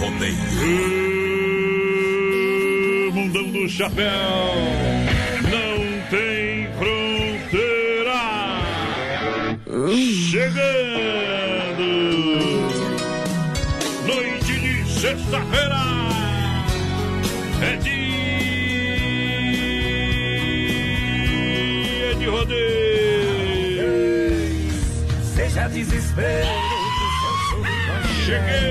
Rodeio. Mundão do Chapéu. Não tem fronteira. Chegando. Noite de sexta-feira. É dia de rodeio. Seja desespero. Cheguei.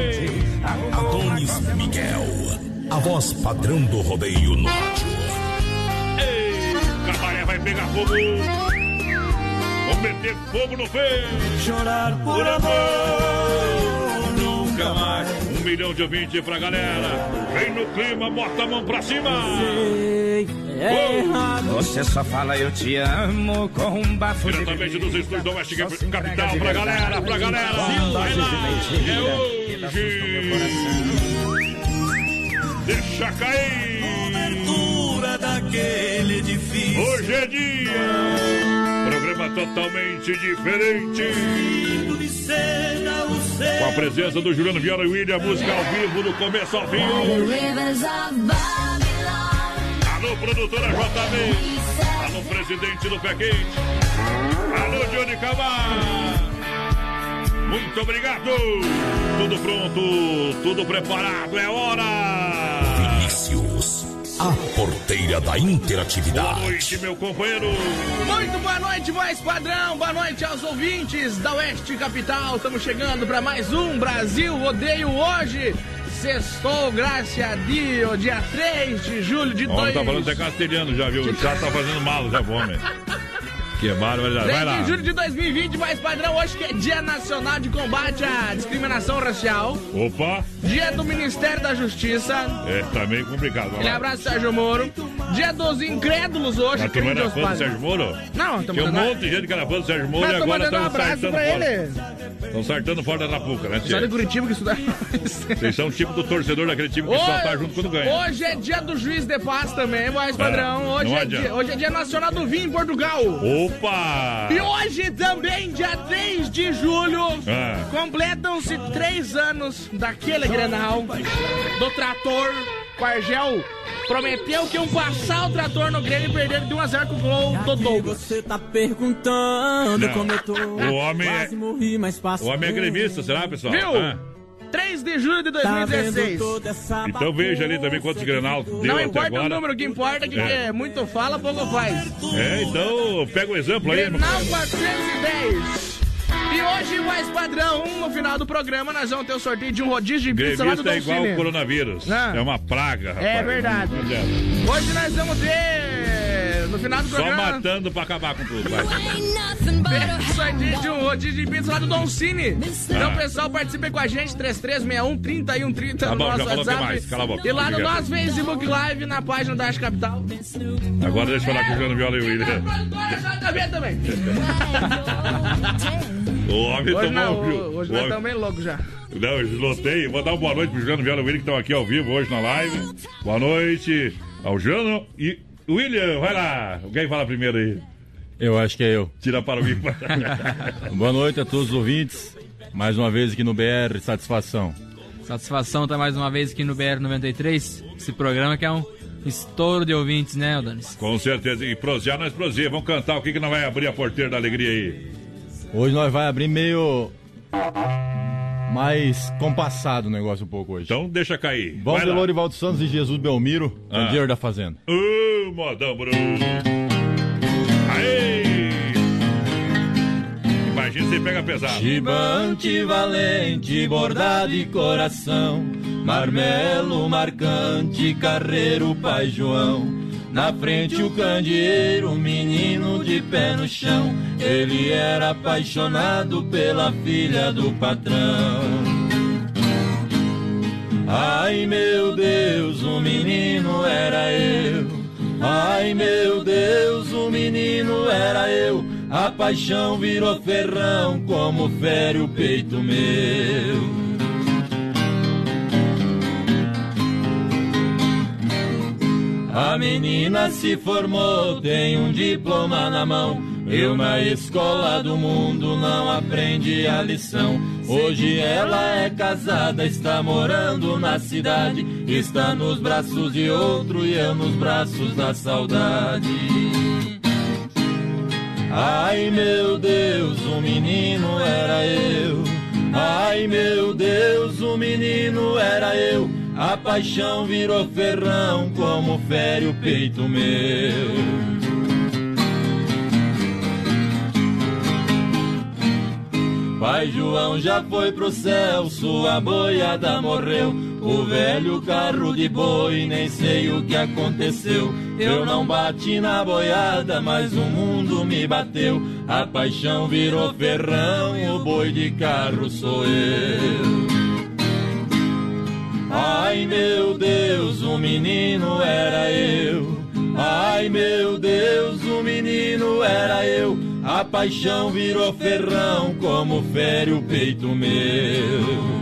A voz padrão do rodeio no rádio. Ei, cabaré vai pegar fogo. Vamos meter fogo no peito. Chorar por amor nunca mais. Um milhão de ouvintes pra galera. Vem no clima, bota a mão pra cima. É errado. Você só fala eu te amo com um bafo de Diretamente dos estúdios do Oeste Capital de pra galera, pra galera. De mentira. É hoje. Deixa cair. Cobertura daquele edifício. Hoje é dia. Programa totalmente diferente. Com a presença do Juliano Viola e William, música ao vivo, do começo ao fim. Alô, produtora JB. Alô, presidente do Pé Quente. Alô, Johnny Camargo. Muito obrigado. Tudo pronto, tudo preparado, é hora. A porteira da Boa interatividade. noite, meu companheiro. Muito boa noite, voz padrão. Boa noite aos ouvintes da Oeste Capital. Estamos chegando para mais um Brasil Rodeio hoje. Sextou, graças a Deus, dia 3 de julho de Homem dois... tá falando até castelhano já, viu? O chato tá fazendo mal já, homem. Que. 3 Vai lá. de julho de 2020, mais padrão, hoje que é Dia Nacional de Combate à Discriminação Racial, Opa, Dia do Ministério da Justiça, é, tá meio complicado. Lá. abraço Sérgio Moro, Dia dos Incrédulos hoje, Mas tu não era fã do. Sérgio Moro? Não, tô Tinha um monte de gente que era fã do Sérgio Moro e agora mandando um abraço sartando pra ele. Estão sartando fora da Trapuca, né, Só de? Curitiba que estuda. Vocês são o tipo do torcedor daquele time que só tá junto quando ganha. Hoje é dia do juiz de paz também, mais padrão. não Hoje é, adianta. dia, hoje é dia nacional do vinho em Portugal. Opa! E hoje também, dia 3 de julho, Ah. completam-se três anos daquele Grenal, do trator, com Argel. Prometeu que iam passar o trator no Grêmio e perderam de 1x0 com o gol do Douglas. Você tá perguntando Não. como eu tô. O homem é- morri. O homem é gremista, será, pessoal? Viu? Ah, 3 de julho de Tá vendo 2016. toda essa Então veja ali também quantos Grenal deu Não importa o número, o que importa é que É. é muito fala, pouco faz. É, então pega o exemplo aí. Grenal companheiro. 410. E hoje, mais padrão, no final do programa, nós vamos ter o sorteio de um rodízio de pizza lá do é igual Dolcine. o coronavírus. Ah. É uma praga, rapaz. É verdade. Hoje nós vamos ter no final do Só programa. matando pra acabar com tudo, vai. Sorteio de um rodízio de pizza lá do Don Cine. Então, Ah. pessoal, participe com a gente, 3361 3130 Tá no bom, nosso WhatsApp. boca. E lá no Obrigado. nosso Facebook Live, na página da Acho Capital. Agora deixa eu falar com o Jano Viola e o William. Também. O homem Hoje, tomou não, viu? hoje O nós estamos bem loucos já. Não, eu lotei. Vou dar uma boa noite pro Jano Viola e o William que estão aqui ao vivo hoje na live. Boa noite ao Jano e William, vai lá. Alguém fala primeiro aí. Eu acho que é eu. Tira para o mim. Boa noite a todos os ouvintes. Mais uma vez aqui no BR, satisfação. Satisfação estar mais uma vez aqui no BR 93. Esse programa que é um estouro de ouvintes, né, Aldanis? Com certeza. E prosear, nós prosear. Vamos cantar. O que que não vai abrir a porteira da alegria aí? Hoje nós vai abrir meio mais compassado o negócio um pouco hoje. Então deixa cair. Vamos de lá. Lorivaldo Santos e Jesus Belmiro, Ah. candeeiro da Fazenda. Ô, modão, Bruno. Aê! Imagina você pega pesado. Gigante, valente, bordado e coração, marmelo, marcante, carreiro, pai João. Na frente o candeeiro, menino de pé no chão, ele era apaixonado pela filha do patrão. Ai meu Deus, o menino era eu. Ai meu Deus, o menino era eu. A paixão virou ferrão, como fere o peito meu. A menina se formou, tem um diploma na mão. Eu na escola do mundo não aprendi a lição. Hoje ela é casada, está morando na cidade. Está nos braços de outro e eu nos braços da saudade. Ai meu Deus, o menino era eu. Ai meu Deus, o menino era eu. A paixão virou ferrão, como fere o peito meu. Pai João já foi pro céu, sua boiada morreu. O velho carro de boi, nem sei o que aconteceu. Eu não bati na boiada, mas o mundo me bateu. A paixão virou ferrão, o boi de carro sou eu. Ai meu Deus, o menino era eu. Ai meu Deus, o menino era eu. A paixão virou ferrão, como fere o peito meu.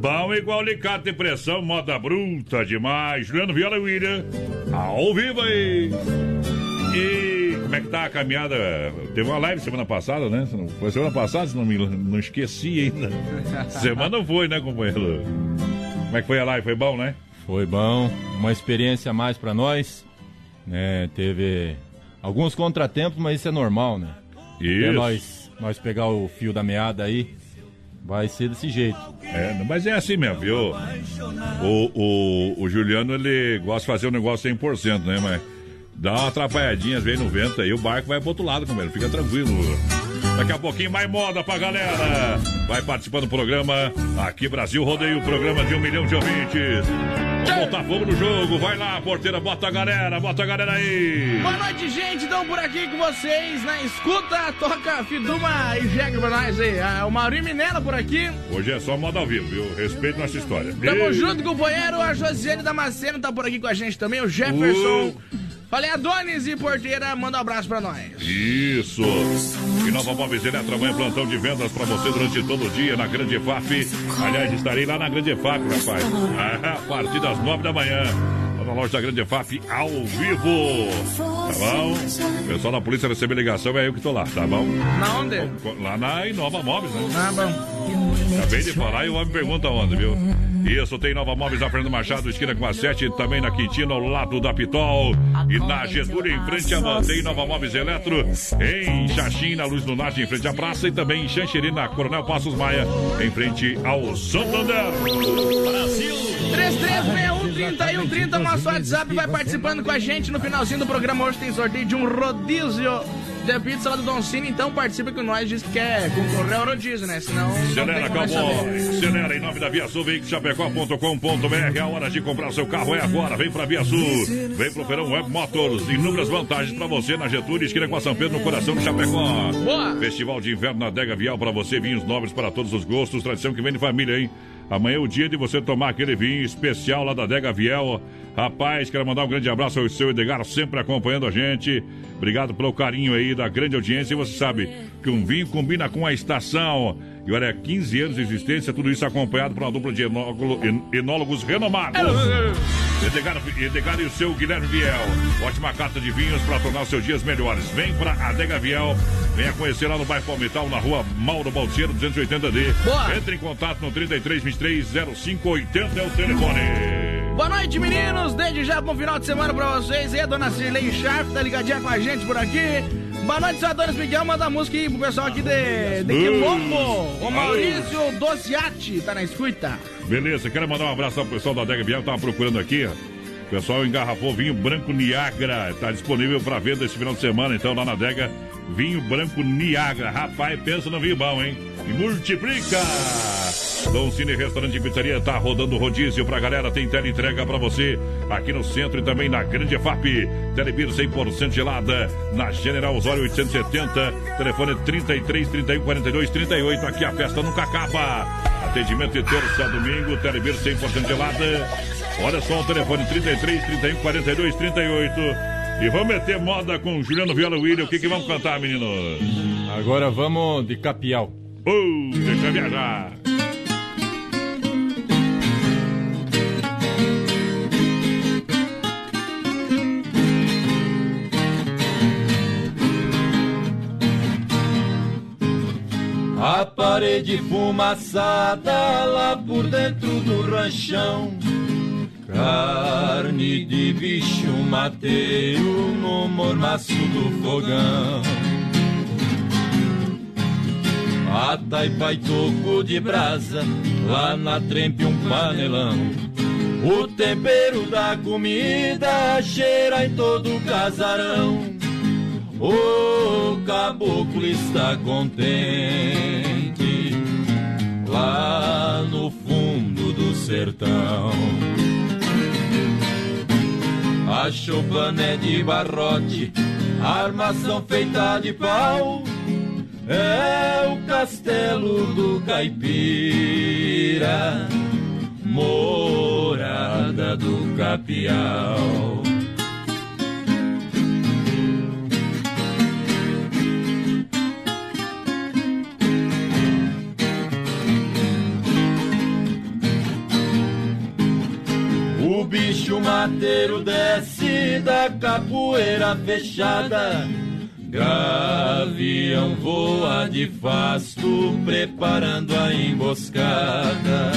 Bom igual alicate de pressão, moda bruta demais. Juliano Viola e William, ao vivo aí. E como é que tá a caminhada? Teve uma live semana passada, né? Foi semana passada, se não me não esqueci ainda. semana foi, né, companheiro? Como é que foi a live? Foi bom, né? Foi bom, uma experiência a mais pra nós. Né? Teve alguns contratempos, mas isso é normal, né? Até Isso. nós, nós pegar o fio da meada aí, vai ser desse jeito. É, mas é assim mesmo, viu? O, o, o Juliano, ele gosta de fazer o negócio 100%, né? Mas dá uma atrapalhadinha, às vezes no vento aí, o barco vai pro outro lado, companheiro. Fica tranquilo. Daqui a pouquinho mais moda pra galera. Vai participando do programa aqui Brasil Rodeio, programa de um milhão de ouvintes. Vamos botar fogo no jogo. Vai lá, porteira, bota a galera, bota a galera aí. Boa noite, gente. Estão por aqui com vocês na escuta. Toca Fiduma e Jegue pra nós aí. Ah, o Maurinho Minella por aqui. Hoje é só moda ao vivo, viu? Respeito nossa história. Tamo Ei. junto, companheiro. A Josiane Damasceno tá por aqui com a gente também. O Jefferson. Falei Adonis e Porteira, manda um abraço pra nós. Isso! E Nova Móveis Eletro, amanhã plantão de vendas pra você durante todo o dia na Grande FAP. Aliás, estarei lá na Grande FAP, rapaz. Ah, a partir das nove da manhã. Na loja da Grande FAP, ao vivo. Tá bom? O pessoal da polícia receber ligação, é eu que tô lá, tá bom? Na onde? Lá na Inova Móveis, né? Ah, bom. Acabei de falar e o homem pergunta onde, viu? Isso, tem Nova Móveis na Fernando Machado, esquina com a 7, também na Quintina, ao lado da Pitol. E na Getúlio, em frente à Mantém, Nova Móveis Eletro. Em Xaxim, na Luz do Norte, em frente à praça. E também em Xanxerê, na Coronel Passos Maia, em frente ao Santander. 3361-3130, nosso WhatsApp vai participando com a gente. No finalzinho do programa hoje tem sorteio de um rodízio ter pizza lá do Don Cine, então participa com nós, diz que quer concorrer ao rodízio, né? Senão. não Acelera, tem Cowboy. Acelera em nome da Via Sul, Chapecó.com.br. A hora de comprar seu carro é agora. Vem pra Via Sul. Vem pro Feirão Web Motors. Inúmeras vantagens pra você na Getúlio, esquina com a São Pedro, no coração de Chapecó. Boa! Festival de Inverno na Dega Vial pra você. Vinhos nobres para todos os gostos. Tradição que vem de família, hein? Amanhã é o dia de você tomar aquele vinho especial lá da Dega Viel. Rapaz, quero mandar um grande abraço ao seu Edgar, sempre acompanhando a gente. Obrigado pelo carinho aí da grande audiência. E você sabe que um vinho combina com a estação. E olha, 15 anos de existência, tudo isso acompanhado por uma dupla de enólogo- en- enólogos renomados. Edgar, Edgar e o seu Guilherme Viel. Ótima carta de vinhos para tornar seus dias melhores. Vem para Adega Viel. Venha conhecer lá no bairro Palmital, na rua Mauro Balseiro, 280D. Boa. Entre em contato no 33 23 0580 é o telefone. Boa noite, meninos. Desde já, bom final de semana pra vocês. E a dona Cirlei Sharp tá ligadinha com a gente por aqui. Boa noite, seu Adonis Miguel. Manda música aí pro pessoal aqui de, de Quilombo. O Maurício Dociati tá na escuta. Beleza, quero mandar um abraço ao pessoal da Adega Viel, tava procurando aqui. ó. O pessoal engarrafou vinho branco Niagara. Tá disponível para venda esse final de semana, então, lá na adega. Vinho branco Niagara. Rapaz, pensa no vinho bom, hein? E multiplica! Dom Cine Restaurante e Pizzaria tá rodando rodízio pra galera. Tem tele entrega pra você aqui no centro e também na Grande EFAP. Telebir 100% gelada na General Osório 870. Telefone 33 31 42 38. Aqui a festa nunca acaba. Atendimento de terça a domingo. Telebir 100% gelada. Olha só o telefone 33 31 42 38. E vamos meter moda com Juliano Viola William. O que, que vamos cantar, meninos? Agora vamos de capial. Uh, deixa viajar. A parede fumaçada lá por dentro do ranchão. Carne de bicho mateiro no mormaço do fogão. A taipa e toco de brasa, lá na trempe um panelão. O tempero da comida cheira em todo o casarão. O caboclo está contente lá no fundo do sertão. A choupana é de barrote, armação feita de pau. É o castelo do caipira, morada do capial. Bicho mateiro desce da capoeira fechada. Gavião voa de fasto, preparando a emboscada.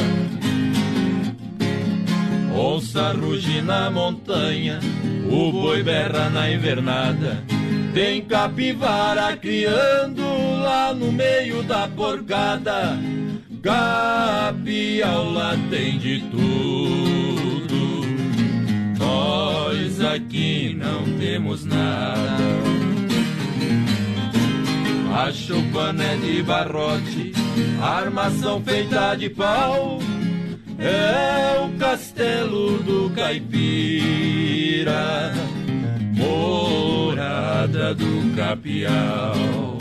Onça ruge na montanha, o boi berra na invernada. Tem capivara criando lá no meio da porcada. Capial lá tem de tudo. Nós aqui não temos nada. A choupana é de barrote, armação feita de pau. É o castelo do caipira, morada do capial.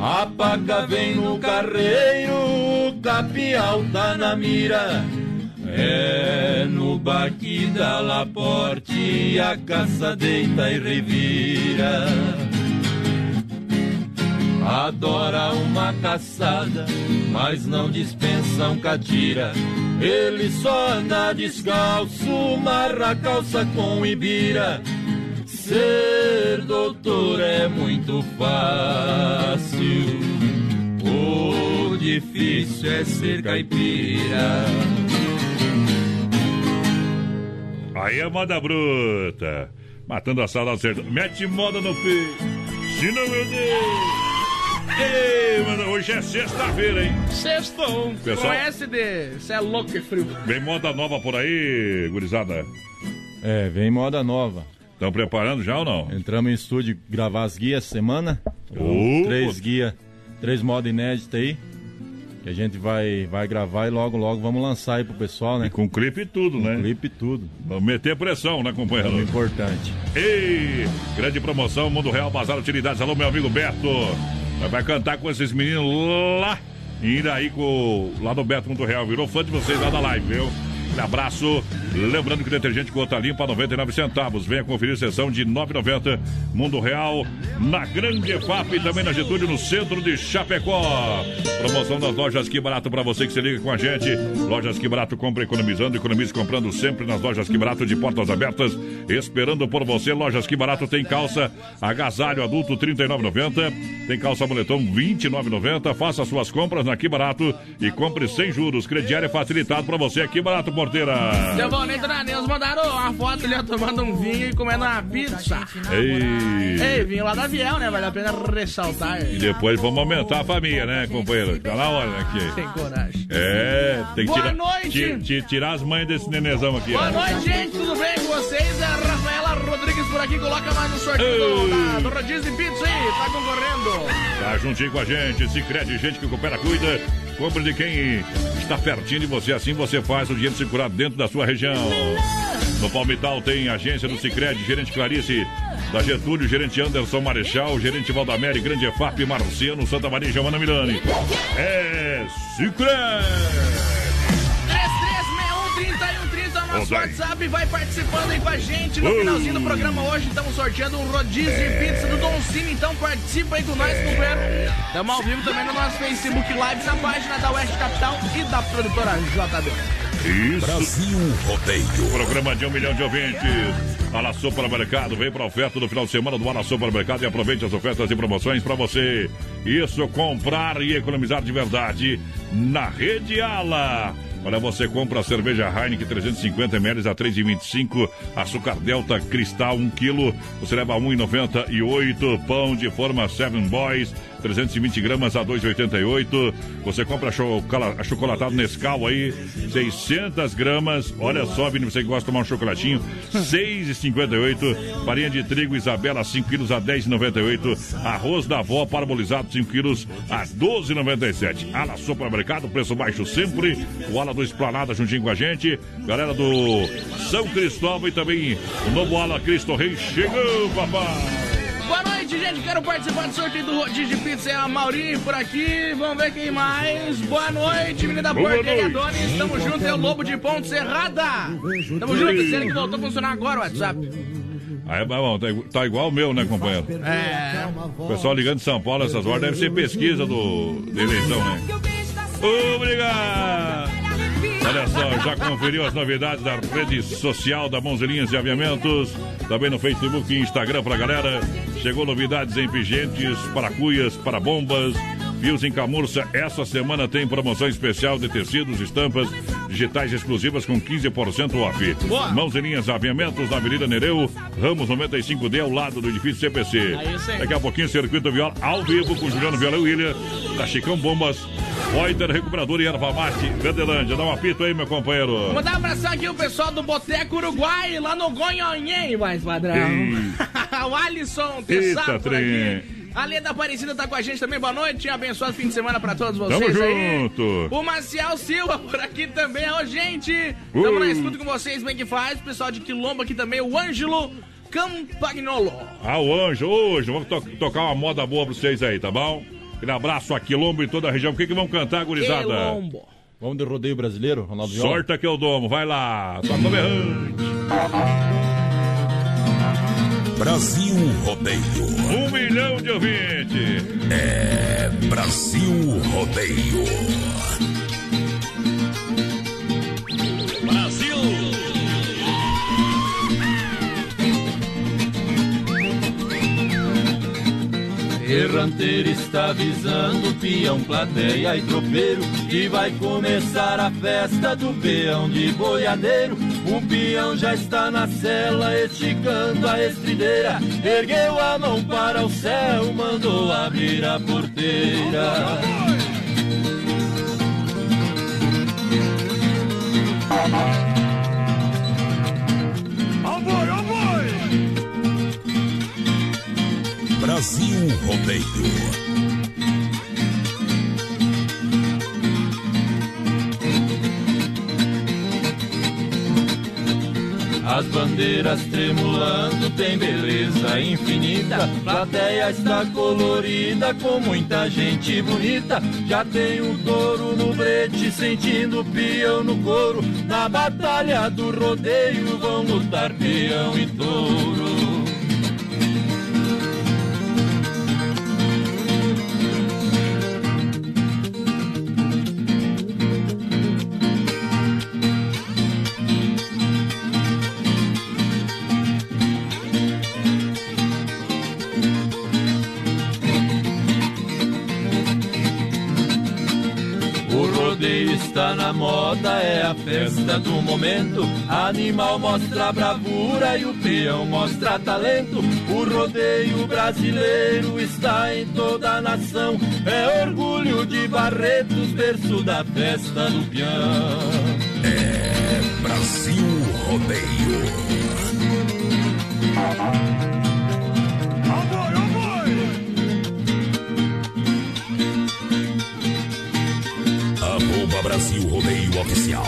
A paca vem no carreiro, o capial tá na mira. É no baque da Laporte, a caça deita e revira. Adora uma caçada, mas não dispensa um catira. Ele só anda descalço, marra calça com ibira. Ser doutor é muito fácil, o difícil é ser caipira. Aí é moda bruta. Matando a do sertão. Mete moda no peito. Se não, meu Deus. Ei, mano, hoje é sexta-feira, hein? Sextou. Pessoal- Com S de... Você é louco que frio. Vem moda nova por aí, gurizada. É, vem moda nova. Estão preparando já ou não? Entramos em estúdio gravar as guias semana. Ô, três guias, três modos inéditos aí. Que a gente vai, vai gravar e logo, logo vamos lançar aí pro pessoal, né? Com clipe e tudo, né? Clipe e tudo. Vamos meter pressão, né, É companheiro? importante. Ei, grande promoção, Mundo Real Bazar Utilidades. Alô, meu amigo Beto. Vai- cantar com esses meninos lá. E ir aí com, lá no Beto Mundo Real. Virou fã de vocês lá da live, viu? Um abraço. Lembrando que detergente gota limpa 99 centavos. Venha conferir sessão de 9,90. Mundo Real na Grande EFAP e também na Getúlio, no centro de Chapecó. Promoção das lojas Que Barato para você que se liga com a gente. Lojas Que Barato compra economizando, economize comprando sempre nas lojas Que Barato de portas abertas. Esperando por você. Lojas Que Barato tem calça agasalho adulto R$ 39,90. Tem calça moletom R$ 29,90. Faça suas compras na Que Barato e compre sem juros. Crediário é facilitado para você. Que Barato, porteira. Seu Da Neus mandaram uma foto ali tomando um vinho e comendo uma pizza. Ei. Ei, vinho lá da Viel, né? Vale a pena ressaltar. E depois vamos aumentar a família, né, companheiro? Tá na hora? Aqui. Tem coragem. É, tem que Boa tirar, noite. ti- ti- tirar as mães desse nenezão aqui. Boa ó. noite, gente. Tudo bem com vocês? É a Rafaela Rodrigues por aqui. Coloca mais no sorteio do, da, do Rodízio Pizza aí. Tá concorrendo. Tá juntinho com a gente, se crede gente que coopera, cuida. Compre de quem está pertinho de você, assim você faz o dinheiro circular dentro da sua região. No Palmital tem agência do Cicred, gerente Clarice, da Getúlio, gerente Anderson Marechal, gerente Valdamere, Grande EFAP, Marciano, Santa Maria, e Giovanna Milani. É Cicred! 3361 nosso. WhatsApp vai participando aí com a gente. No Uh. finalzinho do programa hoje estamos sorteando um rodízio de pizza do Don Cine. Então participa aí com nós, companheiro. Estamos ao vivo também no nosso Facebook Live, na página da Oeste Capital e da produtora JB. Isso. Brasil Rodeio. Programa de um milhão de ouvintes. Ala Supermercado, vem para a oferta do final de semana do Ala Supermercado e aproveite as ofertas e promoções para você. Isso, comprar e economizar de verdade na Rede Ala. Olha, você compra a cerveja Heineken 350 ml a 3,25, açúcar Delta Cristal 1 kg, você leva 1,98, pão de forma Seven Boys 320 gramas a 2,88. Você compra chocola- achocolatado Nescau aí, 600 gramas. Olha só, Vini, você que gosta de tomar um chocolatinho, 6,58. Farinha de trigo Isabela, 5 quilos a 10,98. Arroz da avó parabolizado, 5 quilos a 12,97. Ala Supermercado, preço baixo sempre. O Ala do Esplanada juntinho com a gente. Galera do São Cristóvão e também o novo Ala Cristo Rei chegou, papai. Boa noite, gente. Quero participar do sorteio do rodízio de pizza. É a Mauri por aqui. Vamos ver quem mais. Boa noite, menina Boa Porteira noite. Adonis. Tamo junto. É o Lobo de Ponte Serrada. Tamo junto. Esse ele que voltou a funcionar agora o WhatsApp. Aí, bom, tá, tá igual o meu, né, companheiro? É. O pessoal ligando de São Paulo essas horas deve ser pesquisa do, da eleição, né? Obrigado! Olha só, já conferiu as novidades da rede social da Mãozelinhas de Aviamentos? Também no Facebook e Instagram pra galera. Chegou novidades em pingentes, para cuias, para bombas, fios em camurça. Essa semana tem promoção especial de tecidos, estampas, digitais exclusivas com 15% off. Boa. Mãozelinhas Aviamentos na Avenida Nereu, Ramos 95D, ao lado do edifício CPC. Aí. Daqui a pouquinho, Circuito Viola ao vivo com Juliano Viola e William, da Chicão Bombas, Reuter Recuperador e Erva Mate, Verdelândia. Dá um apito aí, meu companheiro. Mandar um abração aqui o pessoal do Boteco Uruguai, lá no Gonhonhém, mais padrão. O Alisson Eita, Tessá por trem. A Leda Aparecida tá com a gente também. Boa noite. Abençoado fim de semana pra todos Tamo vocês aí. junto. O Marcial Silva por aqui também. Ô, gente. Tamo Uh. na escuta com vocês. Bem que faz. O pessoal de Quilombo aqui também. O Ângelo Campagnolo. Ah, o Anjo, hoje, vamos to- tocar uma moda boa pra vocês aí, tá bom? Aquele abraço a Quilombo e toda a região. O que que vamos cantar, gurizada? Quilombo. Vamos de rodeio brasileiro, Ronaldo? Sorte que eu domo, vai lá. Toca o berrante. Brasil Rodeio. Um milhão de ouvintes. É Brasil Rodeio. Ferranteiro está avisando peão, plateia e tropeiro que vai começar a festa do peão de boiadeiro. O peão já está na cela esticando a estrideira, ergueu a mão para o céu, mandou abrir a porteira. Brasil Rodeio. As bandeiras tremulando tem beleza infinita. Plateia está colorida com muita gente bonita. Já tem um touro no brete sentindo peão no couro. Na batalha do rodeio vão lutar peão e touro. Está na moda, é a festa do momento. Animal mostra bravura e o peão mostra talento. O rodeio brasileiro está em toda a nação. É orgulho de Barretos, berço da festa do peão. É Brasil Rodeio. Arroba Brasil Rodeio Oficial.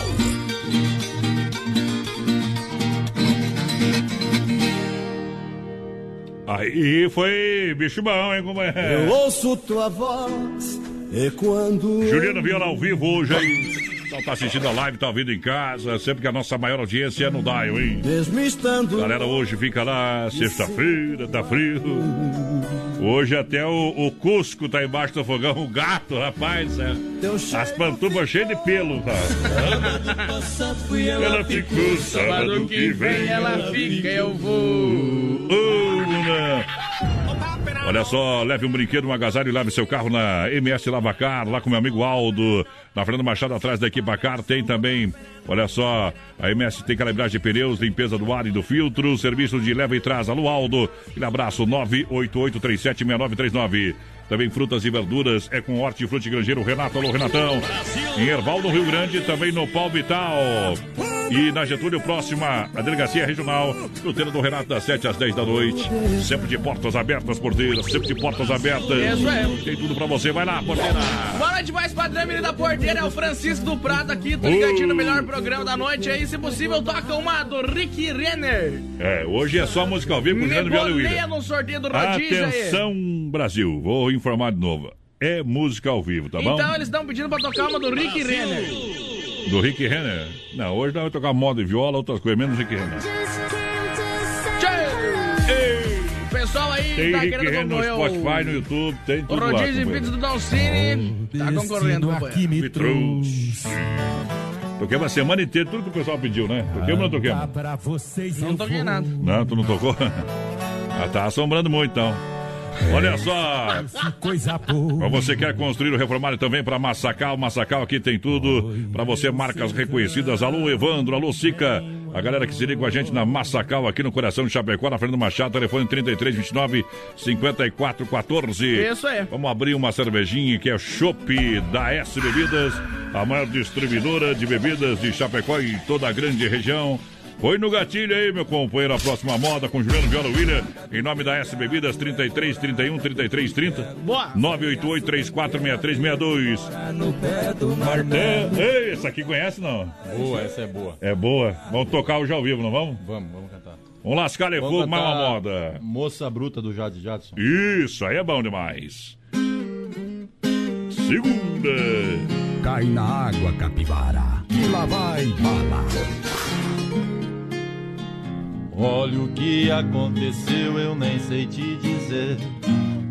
Aí foi bicho bom, hein? Como é? Eu ouço tua voz e quando. Juliano Viola ao vivo hoje aí. Então tá assistindo a live, tá ouvindo em casa. Sempre que a nossa maior audiência é no Dial, hein? Mesmo estando. Galera, hoje fica lá, sexta-feira, tá frio. Hoje até o, o Cusco tá embaixo do fogão, o gato, rapaz. é. As pantufas cheias de pelo, tá? Ela ficou sábado que vem, ela fica, eu vou. Olha só, leve um brinquedo, um agasalho e lave seu carro na MS Lavacar, lá com meu amigo Aldo, na Fernando Machado, atrás da Equipacar. Tem também, olha só, a MS tem calibragem de pneus, limpeza do ar e do filtro, serviço de leva e traz. Alô, Aldo, aquele abraço, 988376939. Também frutas e verduras é com Hortifruti Grangeiro Renato. Alô, Renatão. Em Erval, no Rio Grande, também no Pau Vital. E na Getúlio, próxima à Delegacia Regional, Fruteira do Renato, das 7 às 10 da noite. Sempre de portas abertas, porteiras, sempre de portas abertas. Isso é. Tem tudo pra você. Vai lá, porteira. Boa noite, mais padrão, menino da porteira. É o Francisco do Prado aqui. Tô ligadinho no melhor programa da noite aí. Se possível, toca uma do Rick Renner. É, hoje é só música ao vivo com o Me Juliano Viola William. no sorteio do rodízio aí. Atenção, Brasil. Vou informar de novo. É música ao vivo, tá bom? Então eles estão pedindo pra tocar uma do Rick Renner. Do Rick Renner. Não, hoje nós vamos tocar moda e viola, outras coisas, menos Rick Renner. Pessoal aí Tem tá Rick querendo Renner no Spotify, no YouTube, tem O tudo lá. rodízio companheiro. pizza do Dalcine tá concorrendo, companheiro. Me trouxe. Toquemos a semana inteira, tudo que o pessoal pediu, né? Toquemos ou não toquemos? Pra vocês Não toquei nada. Não, tu não tocou? Ah, tá assombrando muito então. Olha só, Coisa boa. Você que quer construir o reformário também para Massacal, Massacal aqui tem tudo. Para você, marcas reconhecidas. Alô, Evandro, alô, Sica. A galera que se liga com a gente na Massacal, aqui no coração de Chapecó, na Fernando Machado, telefone 3329 5414. Isso aí. Vamos abrir uma cervejinha que é Chopp da S Bebidas, a maior distribuidora de bebidas de Chapecó e toda a grande região. Foi no gatilho aí, meu companheiro, a próxima moda com Juliano Viola William, em nome da S Bebidas 33 31 33 30. Boa. 988 346362. Marté. Ei, essa aqui conhece não? Boa, essa é boa. É boa. Vamos tocar hoje ao vivo, não vamos? Vamos, vamos cantar. Vamos lascar Vamos fogo, mais uma moda. Moça Bruta do Jade Jadson. Isso, aí é bom demais. Segunda. Cai na água, capivara. E lá vai bala. Olha o que aconteceu, eu nem sei te dizer.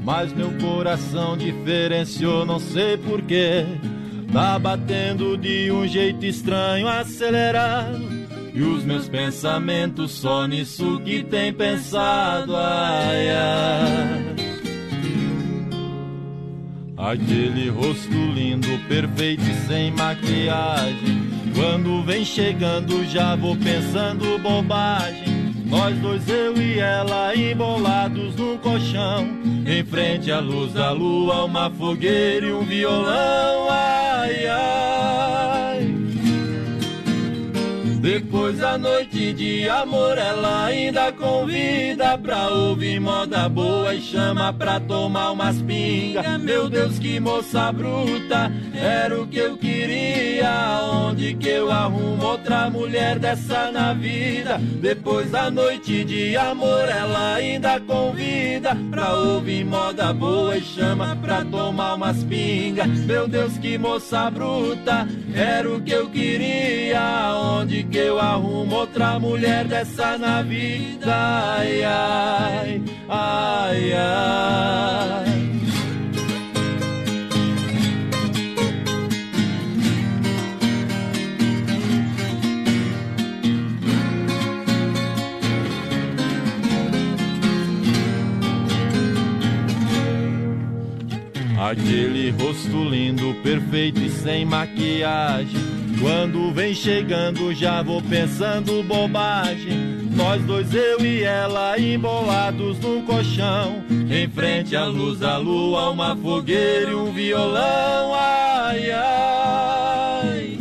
Mas meu coração diferenciou, não sei porquê. Tá batendo de um jeito estranho, acelerado. E os meus pensamentos só nisso que tem pensado. Ai, ai. Aquele rosto lindo, perfeito e sem maquiagem. Quando vem chegando, já vou pensando bobagem. Nós dois, eu e ela, embolados num colchão. Em frente à luz da lua, uma fogueira e um violão. Ai, ai. Depois da noite de amor, ela ainda convida pra ouvir moda boa e chama pra tomar umas pingas. Meu Deus, que moça bruta, era o que eu queria. Onde que eu arrumo outra mulher dessa na vida? Depois da noite de amor, ela ainda convida pra ouvir moda boa e chama pra tomar umas pingas. Meu Deus, que moça bruta, era o que eu queria. Onde que eu arrumo outra mulher dessa na vida? Ai, ai, ai, ai. Aquele rosto lindo, perfeito e sem maquiagem. Quando vem chegando, já vou pensando bobagem. Nós dois, eu e ela, embolados num colchão. Em frente à luz da lua, uma fogueira e um violão. Ai, ai.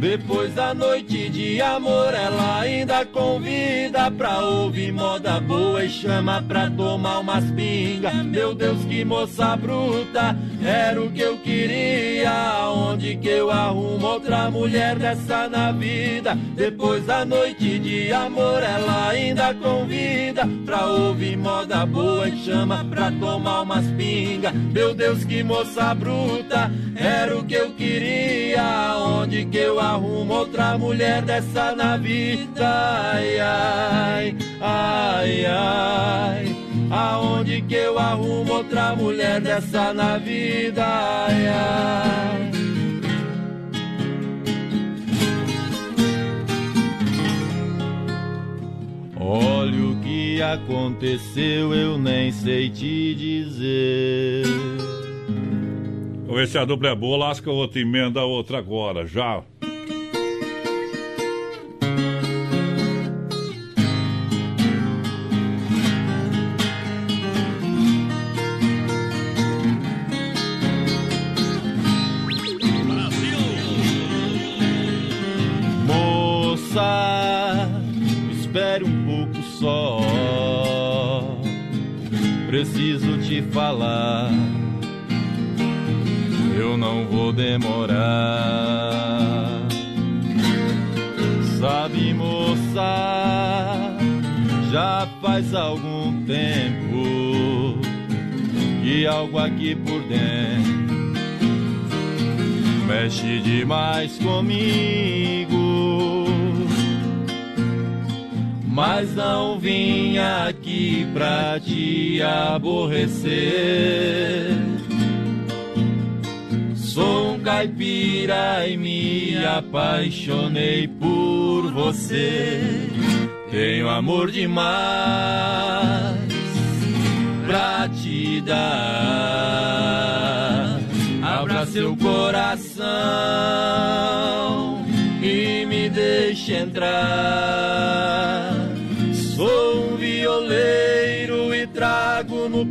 Depois da noite de amor, ela ainda convida pra ouvir moda boa e chama pra tomar umas pingas. Meu Deus, que moça bruta, era o que eu queria. Onde que eu arrumo outra mulher dessa na vida? Depois da noite de amor, ela ainda convida pra ouvir moda boa e chama pra tomar umas pingas. Meu Deus, que moça bruta, era o que eu queria. Onde que eu arrumo outra mulher dessa na vida? Ai, ai, ai, ai. Aonde que eu arrumo outra mulher dessa na vida? Ai, ai. Olha o que aconteceu, eu nem sei te dizer. Vamos ver se a dupla é boa, lasca outra, emenda outra agora, já. Moça, espere um pouco só. Preciso te falar. Eu não vou demorar. Sabe, moça, já faz algum tempo que algo aqui por dentro mexe demais comigo. Mas não vim aqui pra te aborrecer. Sou um caipira e me apaixonei por você. Tenho amor demais pra te dar. Abra seu coração e me deixe entrar.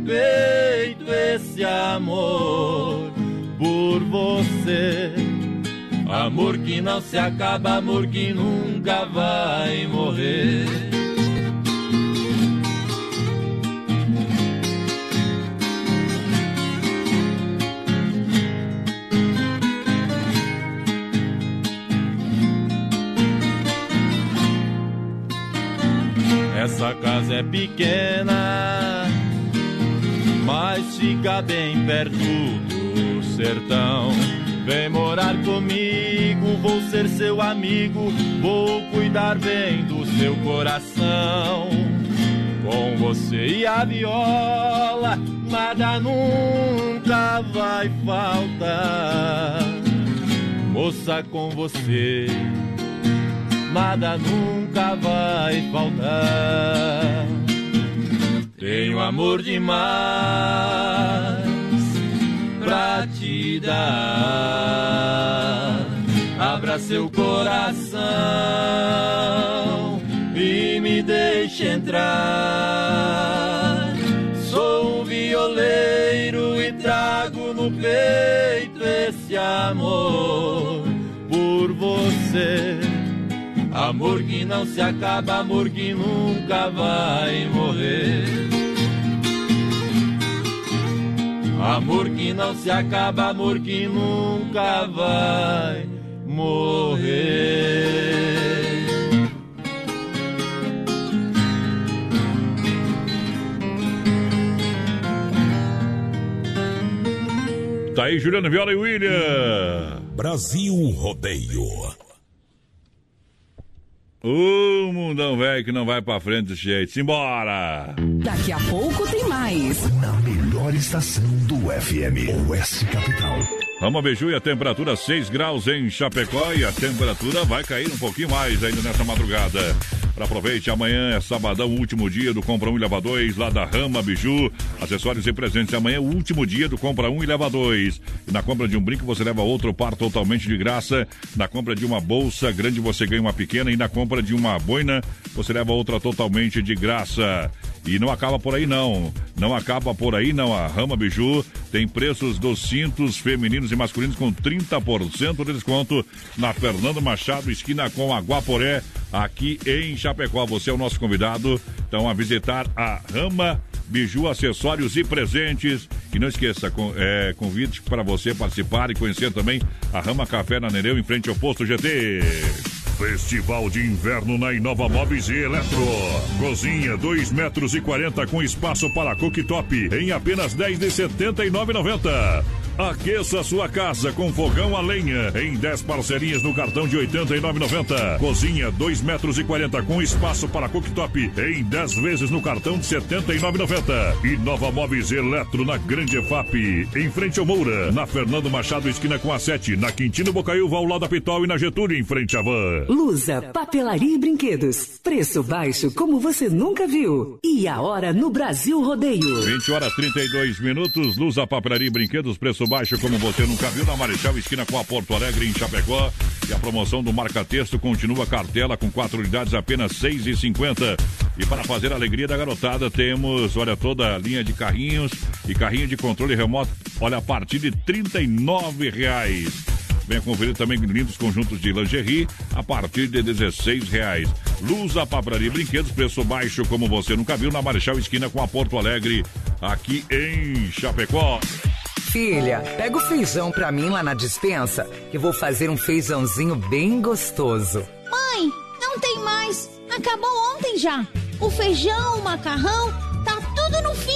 Peito esse amor por você. Amor que não se acaba, amor que nunca vai morrer. Essa casa é pequena, mas fica bem perto do sertão. Vem morar comigo, vou ser seu amigo, vou cuidar bem do seu coração. Com você e a viola, nada nunca vai faltar. Moça, com você nada nunca vai faltar. Tenho amor demais pra te dar. Abra seu coração e me deixe entrar. Sou um violeiro e trago no peito esse amor por você. Amor que não se acaba, amor que nunca vai morrer. Amor que não se acaba, amor que nunca vai morrer. Tá aí, Juliano Viola e William. Brasil Rodeio. O mundão velho que não vai pra frente desse jeito. Simbora! Daqui a pouco tem mais. Na melhor estação do FM, Oeste Capital. Vamos Beiju e a temperatura 6 graus em Chapecó e a temperatura vai cair um pouquinho mais ainda nessa madrugada. Aproveite, amanhã é sabadão, último dia do Compra 1 e Leva 2, lá da Rama Biju. Acessórios e presentes. Amanhã é o último dia do Compra 1 e Leva 2. E na compra de um brinco você leva outro par totalmente de graça. Na compra de uma bolsa grande você ganha uma pequena. E na compra de uma boina você leva outra totalmente de graça. E não acaba por aí não. Não acaba por aí não. A Rama Biju tem preços dos cintos femininos e masculinos com 30% de desconto na Fernando Machado, esquina com a Guaporé, aqui em Chapecó. Você é o nosso convidado. Então a visitar a Rama Biju, acessórios e presentes. E não esqueça, é, convite para você participar e conhecer também a Rama Café na Nereu, em frente ao posto GT. Festival de Inverno na Inova Móveis e Eletro. Cozinha 2 metros e 40 com espaço para cooktop em apenas 10 de 79,90. Aqueça sua casa com fogão a lenha em 10 parcerias no cartão de 89,90. Cozinha 2 metros e 40 com espaço para cooktop em 10 vezes no cartão de 79,90. E Nova Móveis Eletro na Grande EFAP, em frente ao Moura, na Fernando Machado esquina com a 7, na Quintino Bocaiúva ao lado da Pitol e na Getúlio em frente à Van. Lusa, papelaria e brinquedos. Preço baixo como você nunca viu. E a hora no Brasil Rodeio. 20 horas 32 minutos, Lusa Papelaria e Brinquedos, preço baixo como você nunca viu, na Marechal Esquina com a Porto Alegre em Chapecó. E a promoção do Marca Texto continua cartela com quatro unidades apenas R$ 6,50. E para fazer a alegria da garotada, temos, olha, toda a linha de carrinhos e carrinho de controle remoto, olha, a partir de 39 reais. Venha conferir também lindos conjuntos de lingerie a partir de 16 reais. Luz, a papraria e brinquedos, preço baixo como você nunca viu, na Marechal Esquina com a Porto Alegre, aqui em Chapecó. Filha, pega o feijão pra mim lá na dispensa, que vou fazer um feijãozinho bem gostoso. Mãe, não tem mais. Acabou ontem já. O feijão, o macarrão, tá tudo no fim.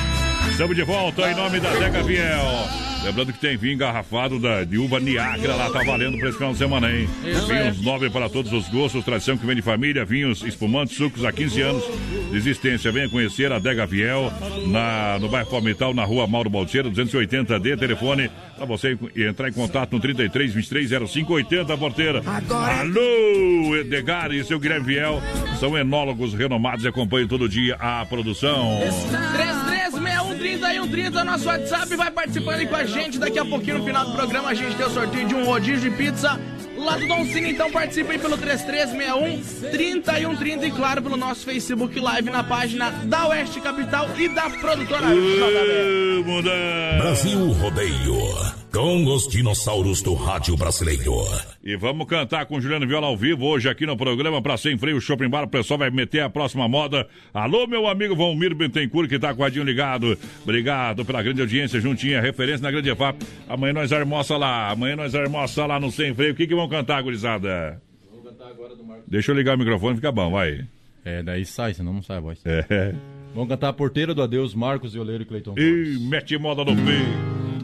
Estamos de volta em nome da Dega Viel. Lembrando que tem vinho engarrafado da, de uva Niagara lá, tá valendo pra esse final de semana, hein? Vinhos nobres para todos os gostos, tradição que vem de família, vinhos espumantes, sucos há 15 anos de existência. Venha conhecer a Dega Viel na, no bairro Palmital, na rua Mauro Balseiro, 280D, telefone para você entrar em contato no 33 23 05 80, porteira. Agora- Alô, Edgar e seu Guilherme Viel são enólogos renomados e acompanham todo dia a produção. 33613130 nosso WhatsApp vai participando aí com a gente. Daqui a pouquinho no final do programa a gente tem o sorteio de um rodízio de pizza lá do Don Cine. Então participe aí pelo 3361-3130 e claro pelo nosso Facebook Live na página da Oeste Capital e da produtora JB. Brasil Rodeio. Com os dinossauros do rádio brasileiro. E vamos cantar com Juliano Viola ao vivo hoje aqui no programa para Sem Freio Shopping Bar. O pessoal vai meter a próxima moda. Alô, meu amigo Valmir Bentencourt, que tá com o radinho ligado. Obrigado pela grande audiência, juntinha, referência na Grande EFAP. Amanhã nós almoça lá, amanhã nós almoça lá no Sem Freio. O que que vão cantar, gurizada? Deixa eu ligar o microfone, fica bom, vai. É, daí sai, senão não sai a voz. É. Vamos cantar a Porteira do Adeus, Marcos Violeiro e Cleiton. E mete moda no peito.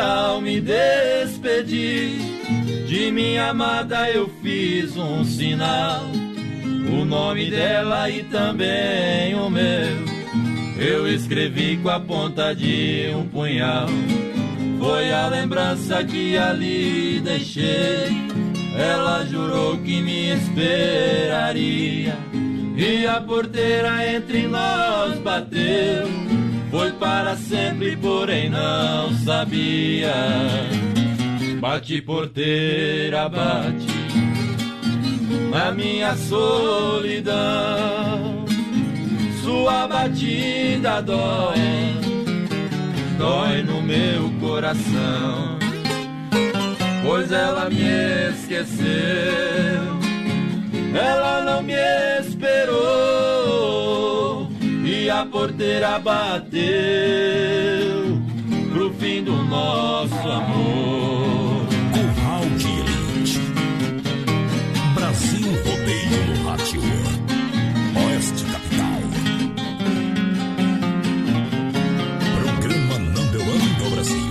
Ao me despedir de minha amada, eu fiz um sinal. O nome dela e também o meu. Eu escrevi com a ponta de um punhal. Foi a lembrança que ali deixei. Ela jurou que me esperaria. E a porteira entre nós bateu. Foi para sempre, porém não sabia. Bate porteira, bate na minha solidão. Sua batida dói, dói no meu coração. Pois ela me esqueceu, ela não me esperou. E a porteira bateu pro fim do nosso amor. Curral de Elite. Brasil Rodeio no Rádio. Oeste Capital. Programa number one do Brasil.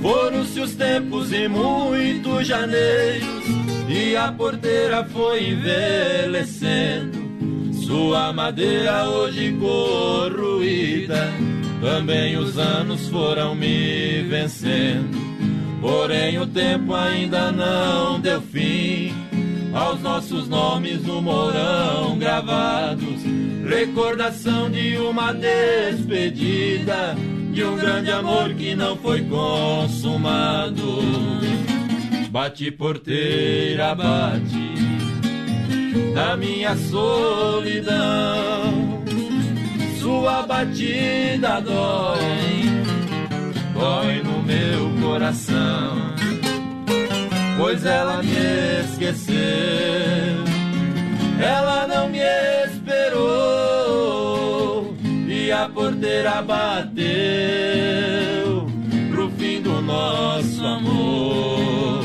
Foram-se os tempos e muitos janeiros, e a porteira foi envelhecendo. Sua madeira hoje corroída, também os anos foram me vencendo. Porém, o tempo ainda não deu fim aos nossos nomes no morão gravados. Recordação de uma despedida, de um grande amor que não foi consumado. Bate porteira, bate da minha solidão. Sua batida dói, dói no meu coração. Pois ela me esqueceu, ela não me esperou. E a porteira bateu pro fim do nosso amor.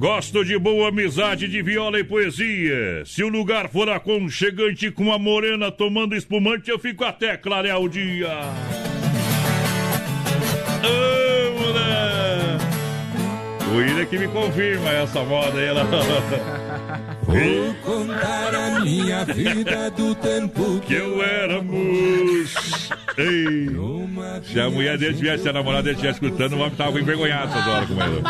Gosto de boa amizade, de viola e poesia. Se o lugar for aconchegante com a morena tomando espumante, eu fico até clarear o dia. Ô, mulher! O Ira que me confirma essa moda aí. Ela... Vou contar a minha vida do tempo que eu era moço. Ei, se a mulher dele tivesse, se a namorada dele estivesse escutando, o homem tava envergonhado essas horas com ele.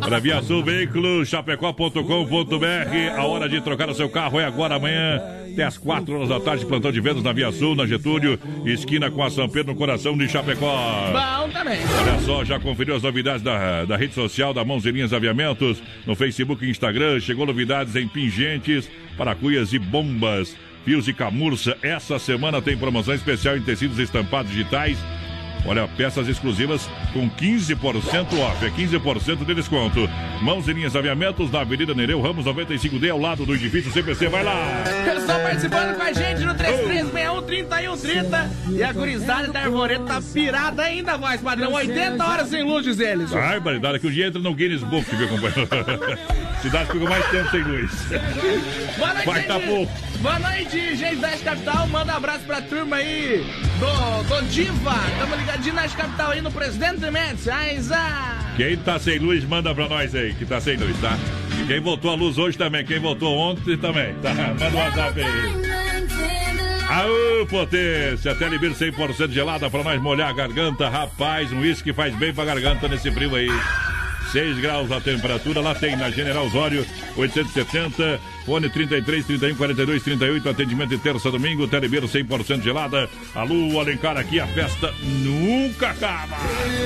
Para Via Sul Veículos, chapecó.com.br. A hora de trocar o seu carro é agora, amanhã, até as 4 horas da tarde. Plantão de vendas na Via Sul, na Getúlio, esquina com a São Pedro, no coração de Chapecó. Bom também. Olha só, já conferiu as novidades da, da rede social da Mãos e Linhas Aviamentos no Facebook e Instagram. Chegou novidades em pingentes, paracuias e bombas. Fios e camurça. Essa semana tem promoção especial em tecidos estampados digitais. Olha, peças exclusivas com 15% off, é 15% de desconto. Mãos e linhas aviamentos na Avenida Nereu Ramos 95D, ao lado do edifício CPC. Vai lá! Pessoal participando com a gente no 3361-3130. E a gurizada da Arvoreto tá pirada ainda, voz padrão. 80 horas sem luz, diz eles. Barbaridade, que o dia entra no Guinness Book, viu, companheiro? Cidade ficou mais tempo sem luz. Boa noite, Vai tá pouco. Boa noite, gente da Capital. Manda um abraço pra turma aí do, do Diva. Tamo ligadinho na Capital aí no Presidente Mendes. Aiza! Quem tá sem luz, manda pra nós aí, que tá sem luz, tá? E quem voltou a luz hoje também, quem voltou ontem também, tá? Manda um WhatsApp aí. Aô, potência! Libera 100% gelada pra nós molhar a garganta. Rapaz, um uísque faz bem pra garganta nesse frio aí. 6 graus a temperatura, lá tem na General Osório, 870, fone 33, 31, 42, 38, atendimento de terça domingo, Telebeiro 100% gelada. Alô, Alencar, aqui a festa nunca acaba.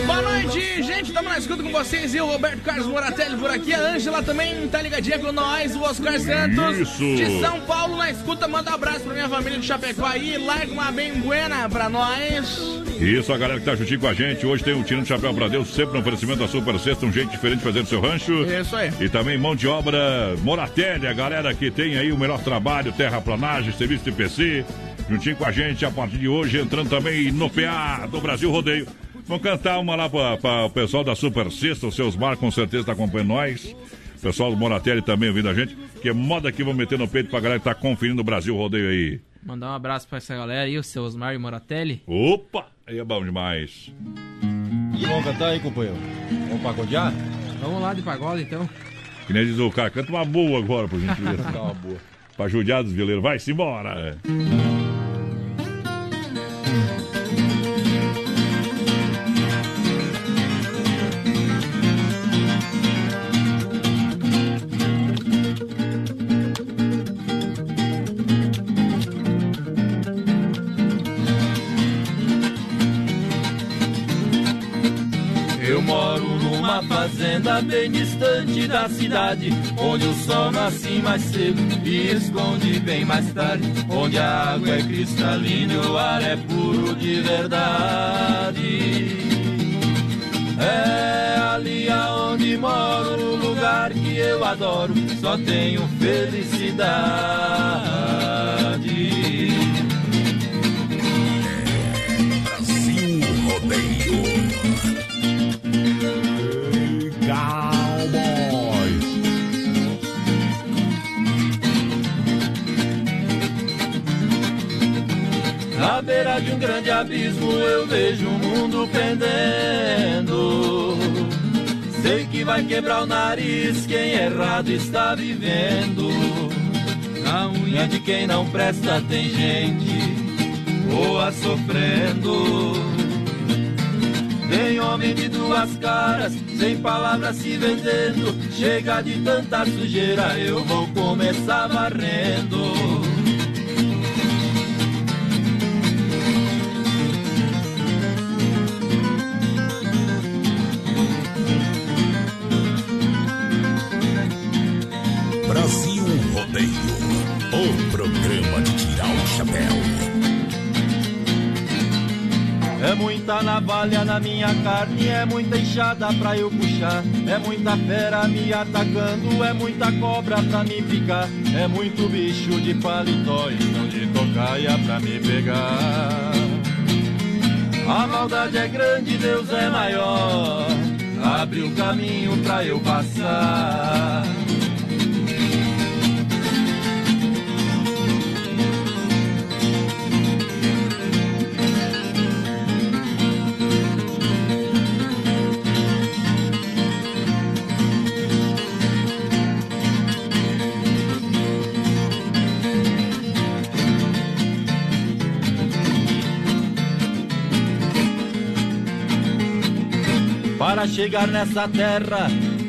Boa noite, gente. Tamo na escuta com vocês. E o Roberto Carlos Moratelli por aqui. A Ângela também tá ligadinha com nós. O Oscar Santos Isso. de São Paulo na escuta. Manda um abraço pra minha família de Chapecó aí. Larga uma bem buena pra nós. Isso, a galera que tá juntinho com a gente. Hoje tem um Tirando de Chapéu pra Deus, sempre no oferecimento da Super Sexta, um jeito diferente de fazer o seu rancho. Isso aí. E também mão de obra Moratelli, a galera que tem aí o melhor trabalho, terraplanagem, serviço de PC. Juntinho com a gente a partir de hoje, entrando também no PA do Brasil Rodeio. Vamos cantar uma lá para o pessoal da Super Sexta, os seus bar com certeza tá acompanhando nós. Pessoal do Moratelli também ouvindo a gente. Que moda que vão meter no peito pra galera que tá conferindo o Brasil Rodeio aí. Mandar um abraço pra essa galera aí, o seu Osmar e Moratelli. Opa! Aí é bom demais. Vamos cantar aí, companheiro? Vamos pagodear? Vamos lá de pagode então. Que nem diz o cara, canta uma boa agora, por gentileza. Tá uma boa. Pra judiar dos vileiros. Vai-se embora. Fazenda bem distante da cidade, onde o sol nasce mais cedo e esconde bem mais tarde, onde a água é cristalina e o ar é puro de verdade. É ali aonde moro, o lugar que eu adoro, só tenho felicidade. Beira de um grande abismo eu vejo o mundo pendendo. Sei que vai quebrar o nariz quem errado está vivendo. Na unha de quem não presta tem gente boa sofrendo. Tem homem de duas caras, sem palavras se vendendo. Chega de tanta sujeira, eu vou começar varrendo. Programa de tirar o chapéu. É muita navalha na minha carne, é muita enxada pra eu puxar. É muita fera me atacando, é muita cobra pra me picar. É muito bicho de paletó e não de tocaia pra me pegar. A maldade é grande, Deus é maior. Abre o caminho pra eu passar. Para chegar nessa terra,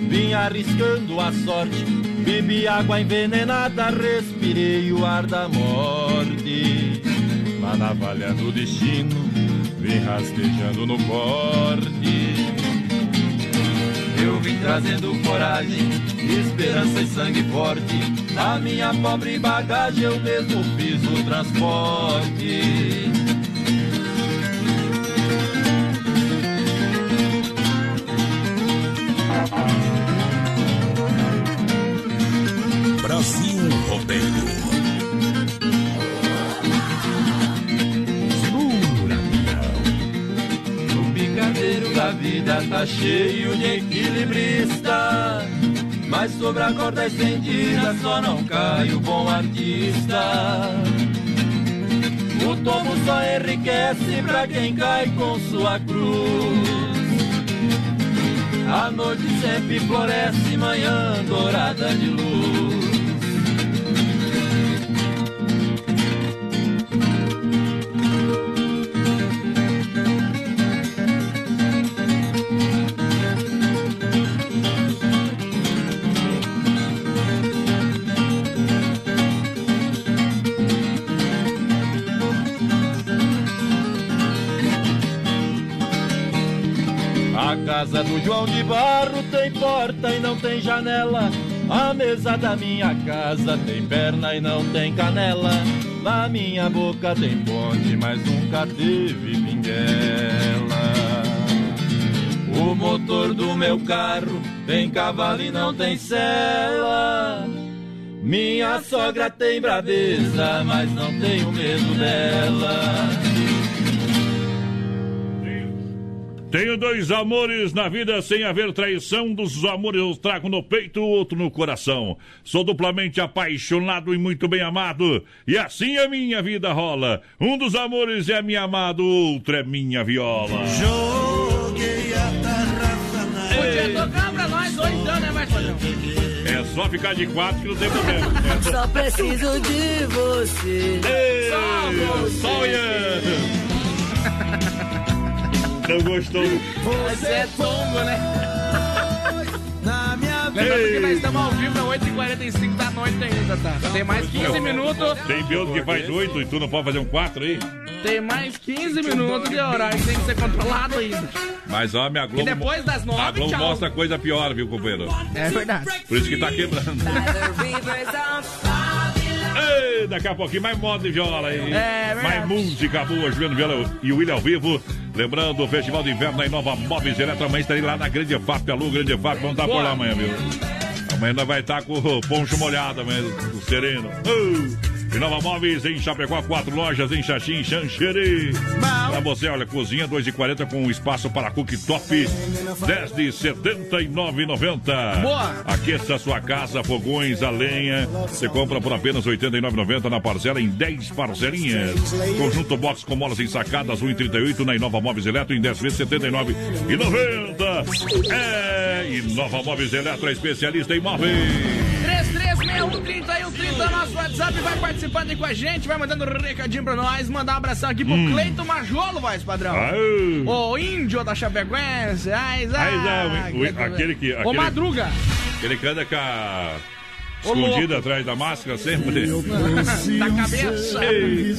vim arriscando a sorte. Bebi água envenenada, respirei o ar da morte. Lá na valha do destino, vim rastejando no corte. Eu vim trazendo coragem, esperança e sangue forte. Na minha pobre bagagem eu mesmo fiz o transporte. Brasil Rodeio. O picadeiro da vida tá cheio de equilibrista. Mas sobre a corda estendida só não cai o bom artista. O tomo só enriquece pra quem cai com sua cruz. A noite sempre floresce, manhã dourada de luz. Casa do João de Barro tem porta e não tem janela. A mesa da minha casa tem perna e não tem canela. Na minha boca tem ponte, mas nunca teve pinguela. O motor do meu carro tem cavalo e não tem sela. Minha sogra tem braveza, mas não tenho medo dela. Tenho dois amores na vida sem haver traição. Um dos amores eu trago no peito, o outro no coração. Sou duplamente apaixonado e muito bem amado. E assim a minha vida rola. Um dos amores é minha amado, o outro é minha viola. Joguei a tarrafa na Podia tocar pra nós hoje então, né? É só ficar de quatro que não tem problema. Só preciso de você. Ei, Só você. só. Não gostou? Você é tombo, né? Lembrando que nós estamos ao vivo, é 8h45 da noite ainda, tá? Tem mais 15 minutos. Tem Biodo que faz oito e tu não pode fazer um quatro aí? Tem mais 15 minutos de horário que tem que ser controlado ainda. Mas ó, minha Globo. E depois das nove, A Globo tchau. mostra coisa pior, viu, companheiro? É verdade. Por isso que tá quebrando. Ei, daqui a pouquinho mais moda de viola aí. É, mais música boa, Juliano Viola e o William ao vivo. Lembrando o Festival de Inverno aí, Nova Móveis Eletro. Amanhã estarei lá na Grande FAP, Alô, Grande FAP. Vamos estar por lá amanhã, viu? Amanhã nós vai estar com o poncho molhado amanhã, o sereno. Uh! E Nova Móveis em Chapecó, quatro lojas em Xaxim, Xanxerê. Pra você, olha, cozinha 2,40 com espaço para cooktop, 10 de 79,90. Boa. Aqueça sua casa, fogões, a lenha. Você compra por apenas R$ 89,90 na parcela em 10 parcelinhas. Conjunto box com molas ensacadas, 1,38 na Inova Móveis Eletro em 10 vezes R$ 79,90. É, Inova Móveis Eletro é especialista em móveis. 33613130 nosso WhatsApp vai participando aí com a gente, vai mandando um recadinho pra nós, mandar um abração aqui pro Hum. Cleito Majolo, voz padrão. O índio da Chapecoense, ai, ai, o- o- aquele que- aquele- Madruga. Ele que anda com a... Louco. atrás da máscara sempre. da cabeça. Ei.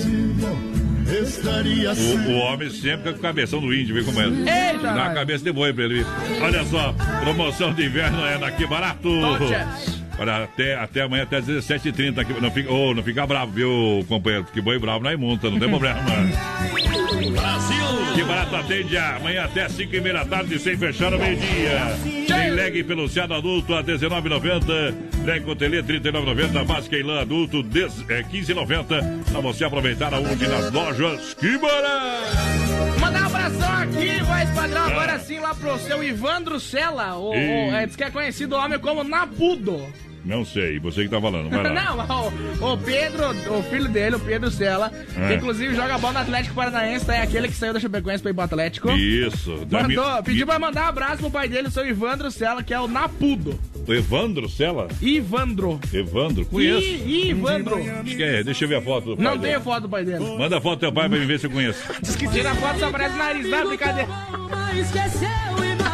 O, o homem sempre com o cabeção do índio, vê como é. Eita, Dá a cabeça de boi pra ele. Olha só, promoção de inverno é daqui barato. Olha, até, até amanhã, até 17h30. aqui. Não fica, oh, não fica bravo, viu, companheiro? Porque boi bravo não é multa, não tem problema. Brasil! Que barato atende amanhã até 5 e meia da tarde, sem fechar o meio-dia. Tem leg peluciado adulto a R$19,90. Leg cotelê R$39,90. Básica e lã adulto dez- é, R$15,90. Pra você aproveitar aonde nas lojas. Que barato! Mandar um abração aqui, voz padrão, agora sim lá pro seu Ivandro Sela, o, o- é, diz que é conhecido homem como Napudo. Não sei, você que tá falando. Vai lá. Não, o, o Pedro, o filho dele, o Pedro Sela, É. que inclusive joga bola no Atlético Paranaense, é aquele que saiu da Chapecoense pra ir pro Atlético. Isso. Mandou, mi- pediu pra mandar um abraço pro pai dele, o seu Ivandro Sela, que é o Napudo. O Evandro Sela? Ivandro. Evandro? Conheço. I, Ivandro. Acho que é. Deixa eu ver a foto do pai Não dele. tenho foto do pai dele. Manda a foto do teu pai pra mim ver se eu conheço. Diz que tira a foto só parece nariz, não é brincadeira.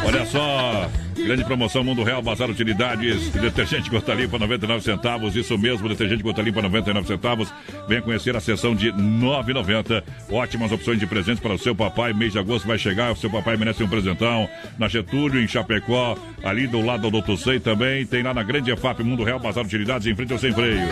Olha só, grande promoção Mundo Real, Bazar Utilidades, detergente Gota Limpa 99 centavos, isso mesmo, detergente Gota Limpa 99 centavos. Venha conhecer a sessão de 9,90. Ótimas opções de presentes para o seu papai. Mês de agosto vai chegar, o seu papai merece um presentão. Na Getúlio, em Chapecó, ali do lado do Doutor Sei também. Tem lá na Grande EFAP Mundo Real, Bazar Utilidades, em frente ao Sem Freio.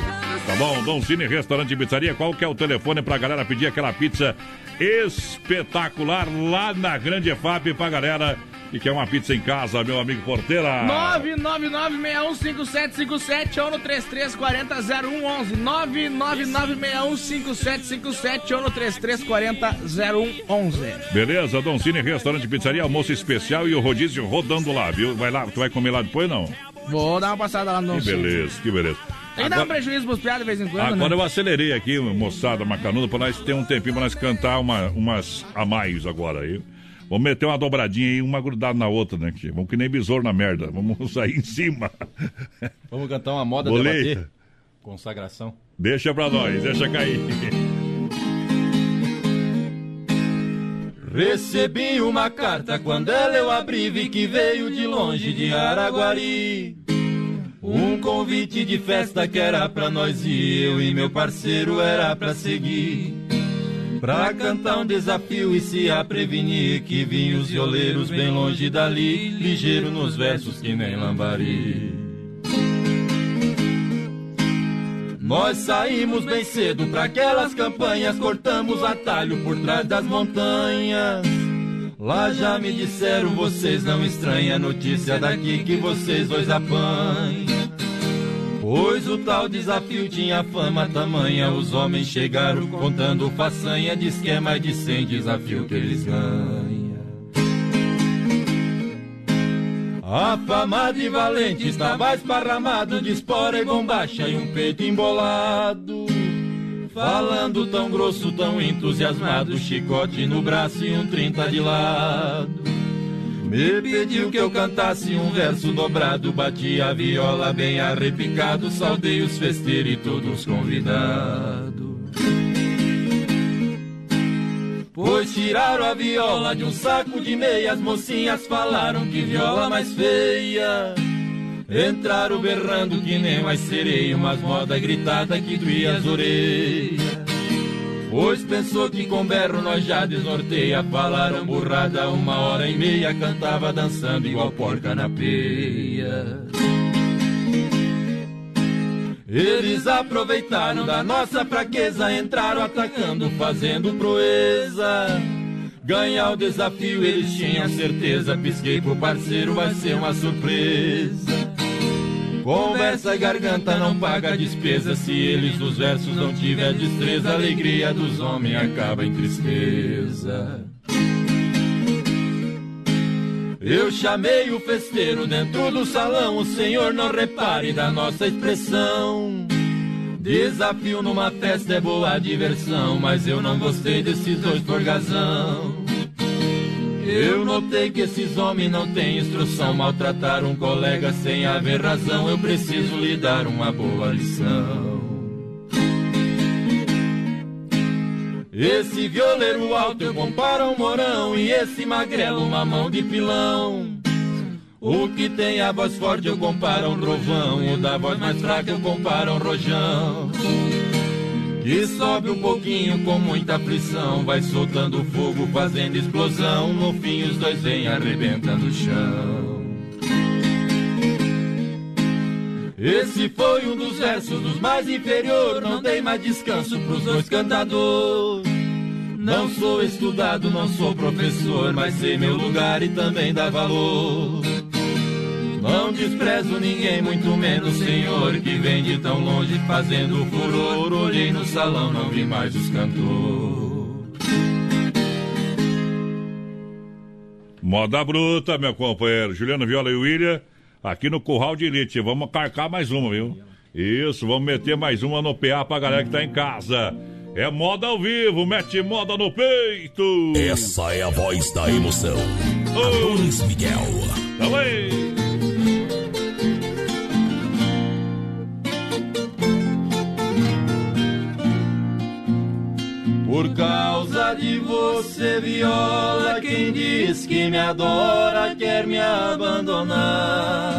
Tá bom? Dom Cine Restaurante e Pizzaria, qual que é o telefone pra galera pedir aquela pizza espetacular lá na Grande EFAP pra galera e quer uma pizza em casa, meu amigo Porteira. 999615757 ou no 33400111. 999615757 ou no 33400111. Beleza, Dom Cine Restaurante Pizzaria, almoço especial e o rodízio rodando lá, viu? Vai lá, tu vai comer lá depois não? Vou dar uma passada lá no Que beleza, que beleza. Tem que dar um prejuízo pros piadas de vez em quando, agora né? eu acelerei aqui, moçada macanuda, pra nós ter um tempinho pra nós cantar uma, umas a mais agora aí. Vamos meter uma dobradinha aí, uma grudada na outra, né? que Vamos que nem besouro na merda. Vamos sair em cima. Vamos cantar uma moda debater. Consagração. Deixa pra nós, deixa cair. Recebi uma carta quando ela eu abri vi que veio de longe de Araguari. Um convite de festa que era pra nós e eu e meu parceiro era pra seguir. Pra cantar um desafio e se a prevenir que vinham os violeiros bem longe dali, ligeiro nos versos que nem lambari. Nós saímos bem cedo para aquelas campanhas, cortamos atalho por trás das montanhas. Lá já me disseram, vocês não estranham a notícia daqui que vocês dois apanham. Pois o tal desafio tinha fama tamanha, os homens chegaram contando façanha de esquema de 100 desafio que eles ganham. Afamado e valente estava esparramado de espora e bombacha e um peito embolado. Falando tão grosso, tão entusiasmado, chicote no braço e um trinta de lado. Me pediu que eu cantasse um verso dobrado, bati a viola bem arrepicado, saudei os festeiros e todos os convidados. Pois tiraram a viola de um saco de meia, as mocinhas falaram que viola mais feia. Entraram berrando que nem mais sereia, umas moda gritada que doía as orelhas. Pois pensou que com berro nós já desnorteia, falaram burrada uma hora e meia, cantava dançando igual porca na peia. Eles aproveitaram da nossa fraqueza, entraram atacando, fazendo proeza. Ganhar o desafio eles tinham certeza, pisquei pro parceiro, vai ser uma surpresa. Conversa e garganta não paga despesa, se eles dos versos não tiver destreza, a alegria dos homens acaba em tristeza. Eu chamei o festeiro dentro do salão, o senhor não repare da nossa expressão. Desafio numa festa é boa diversão, mas eu não gostei desses dois forgazão. Eu notei que esses homens não têm instrução, maltratar um colega sem haver razão, eu preciso lhe dar uma boa lição. Esse violeiro alto eu comparo ao morão e esse magrelo uma mão de pilão. O que tem a voz forte eu comparo a um trovão, o da voz mais fraca eu comparo a um rojão. Que sobe um pouquinho com muita aflição, vai soltando fogo, fazendo explosão. No fim os dois vêm arrebentando o chão. Esse foi um dos versos dos mais inferior, não dei mais descanso pros dois cantadores. Não sou estudado, não sou professor, mas sei meu lugar e também dá valor. Não desprezo ninguém, muito menos senhor que vem de tão longe fazendo furor. Olhei no salão, não vi mais os cantores. Moda bruta, meu companheiro. Juliano Viola e William, aqui no Curral de Elite. Vamos carcar mais uma, viu? Isso, vamos meter mais uma no PA pra galera que tá em casa. É moda ao vivo, mete moda no peito. Essa é a voz da emoção. Adonis Miguel. Também. Por causa de você, viola, quem diz que me adora quer me abandonar.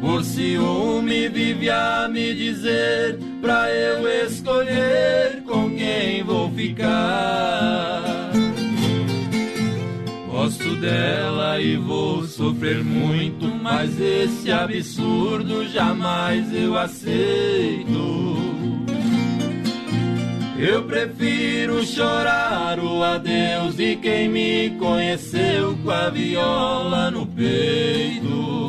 Por ciúme vive a me dizer pra eu escolher com quem vou ficar. Gosto dela e vou sofrer muito, mas esse absurdo jamais eu aceito. Eu prefiro chorar o adeus de quem me conheceu com a viola no peito.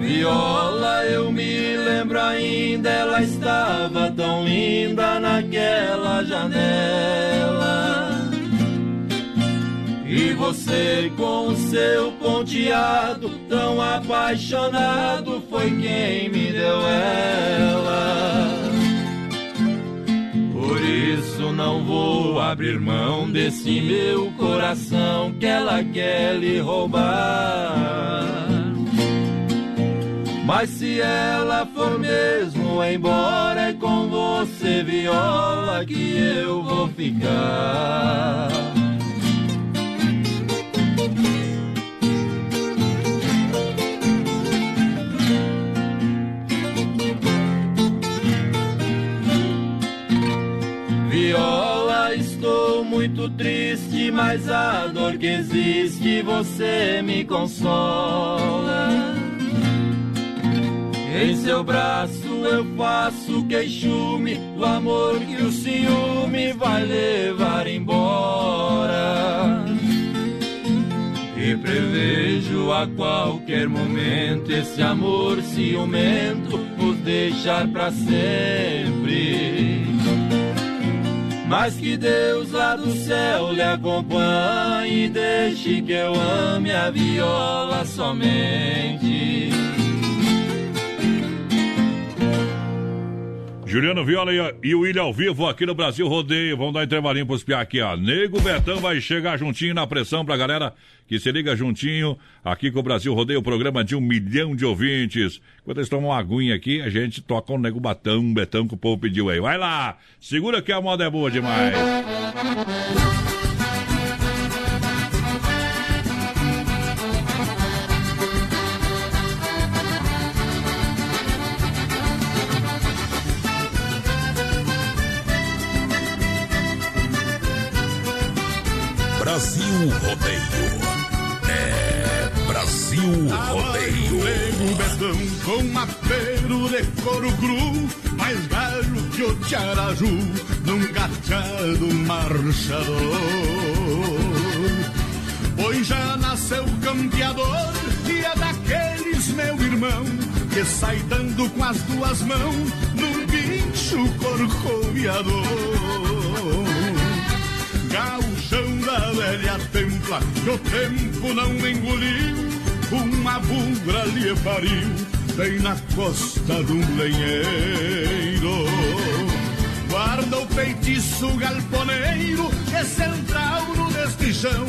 Viola, eu me lembro ainda, ela estava tão linda naquela janela. Seu ponteado, tão apaixonado, foi quem me deu ela. Por isso não vou abrir mão desse meu coração que ela quer lhe roubar. Mas se ela for mesmo embora, é com você, viola, que eu vou ficar. Viola, estou muito triste, mas a dor que existe você me consola. Em seu braço eu faço queixume do amor que o ciúme vai levar embora. E prevejo a qualquer momento esse amor ciumento nos deixar para sempre. Mas que Deus lá do céu lhe acompanhe deixe que eu ame a viola somente. Juliano Viola e, o William ao vivo aqui no Brasil Rodeio. Vamos dar intervalinho pros piá aqui, ó. Nego Betão vai chegar juntinho na pressão pra galera que se liga juntinho aqui com o Brasil Rodeio, programa de um milhão de ouvintes. Quando eles tomam uma aguinha aqui, a gente toca um Nego Batão, Betão que o povo pediu aí. Vai lá, segura que a moda é boa demais. Brasil Rodeio. É Brasil Rodeio. Nego Betão com apero de couro cru, mais galho que o Tiaraju, num gateado marchador. Pois já nasceu campeador e é daqueles, meu irmão, que sai dando com as duas mãos num bicho corcoviador. Gauchão da velha templa, que o tempo não engoliu, uma bugra lhe pariu, bem na costa de um lenheiro. Guarda o feitiço galponeiro, que central no destichão,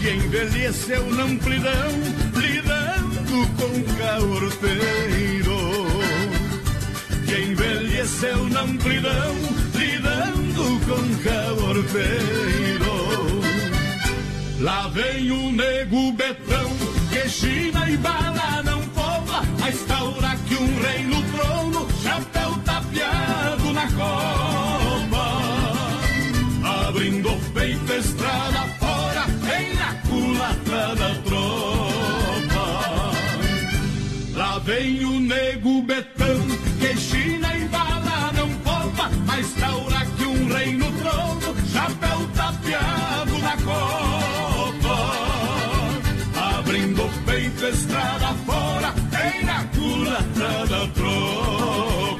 que envelheceu na amplidão, lidando com caorteiro. Que envelheceu na amplidão, lidando com caorteiro. Lá vem o nego betão, que China e bala não poupa, a instaura que um rei no trono, chapéu tapeado na copa. Estrada fora, vem na culatra da tropa.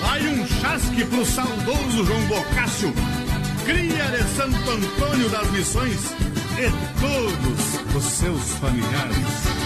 Vai um chasque pro saudoso João Bocácio, cria de Santo Antônio das Missões e todos os seus familiares.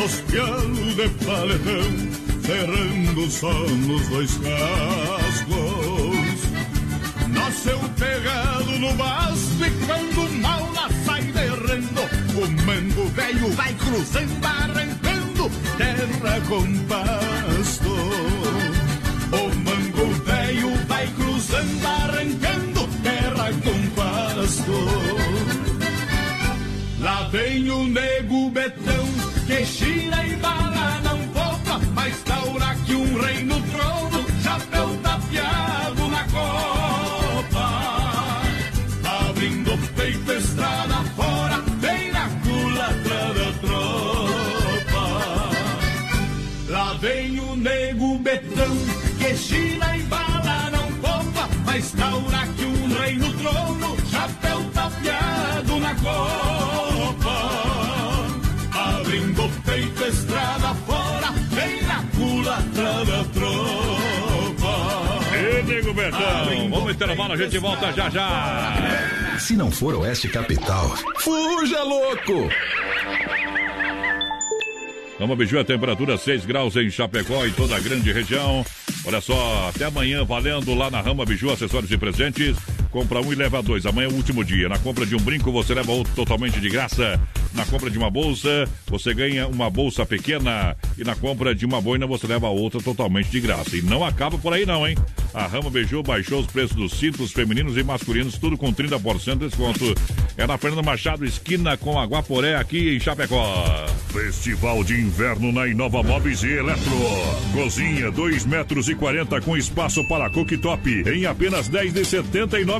dos pialos de paletão, cerrando só nos dois cascos. Nasceu pegado no basto e quando mal lá sai derrando, o mango velho vai cruzando, arrancando terra com pasto. O mango velho vai cruzando, arrancando terra com pasto. Lá vem o nego betão, que gira e bala não poupa, mas taura que um rei no trono, chapéu tapeado culatra da tropa. Ê, nego Betão, vamos intervalo, a gente volta já já. Se não for Oeste Capital, fuja louco! Vamos Biju, a temperatura 6 graus em Chapecó e toda a grande região. Olha só, até amanhã valendo lá na Rama Biju, acessórios e presentes. Compra um e leva dois. Amanhã é o último dia. Na compra de um brinco, você leva outro totalmente de graça. Na compra de uma bolsa, você ganha uma bolsa pequena. E na compra de uma boina, você leva outra totalmente de graça. E não acaba por aí, não, hein? A Rama Beijou baixou os preços dos cintos femininos e masculinos, tudo com 30% de desconto. É na Fernando Machado, esquina com Aguaporé, aqui em Chapecó. Festival de Inverno na Inova Móveis e Eletro. Cozinha 2 metros e 40 com espaço para cooktop em apenas 10 de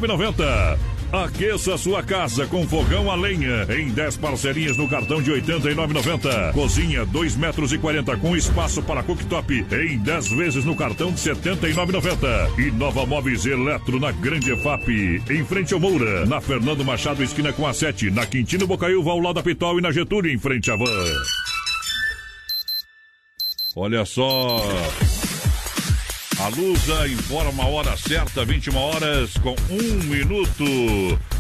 79,90. Aqueça sua casa com fogão a lenha em 10 parcelinhas no cartão de 89,90. Cozinha 2 metros e 40 com espaço para cooktop em 10 vezes no cartão de 79,90. E Nova Móveis Eletro na Grande EFAP, em frente ao Moura, na Fernando Machado esquina com a 7, na Quintino Bocaiúva ao lado da Pitol e na Getúlio em frente à Van. Olha só. A Lusa informa a hora certa, 21 horas com um minuto.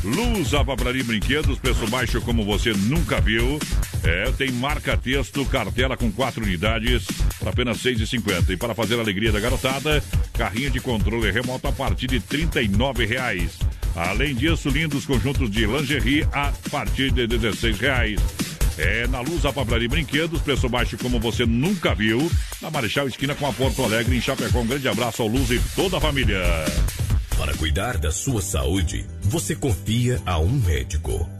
Lusa Papelaria Brinquedos, preço baixo como você nunca viu. É, tem marca-texto, cartela com quatro unidades apenas R$ 6,50. E para fazer a alegria da garotada, carrinho de controle remoto a partir de 39 reais. Além disso, lindos conjuntos de lingerie a partir de 16 reais. É na Luz a Papelaria Brinquedos, preço baixo como você nunca viu. Na Marechal Esquina com a Porto Alegre, em Chapecó. Um grande abraço ao Luz e toda a família. Para cuidar da sua saúde, você confia a um médico.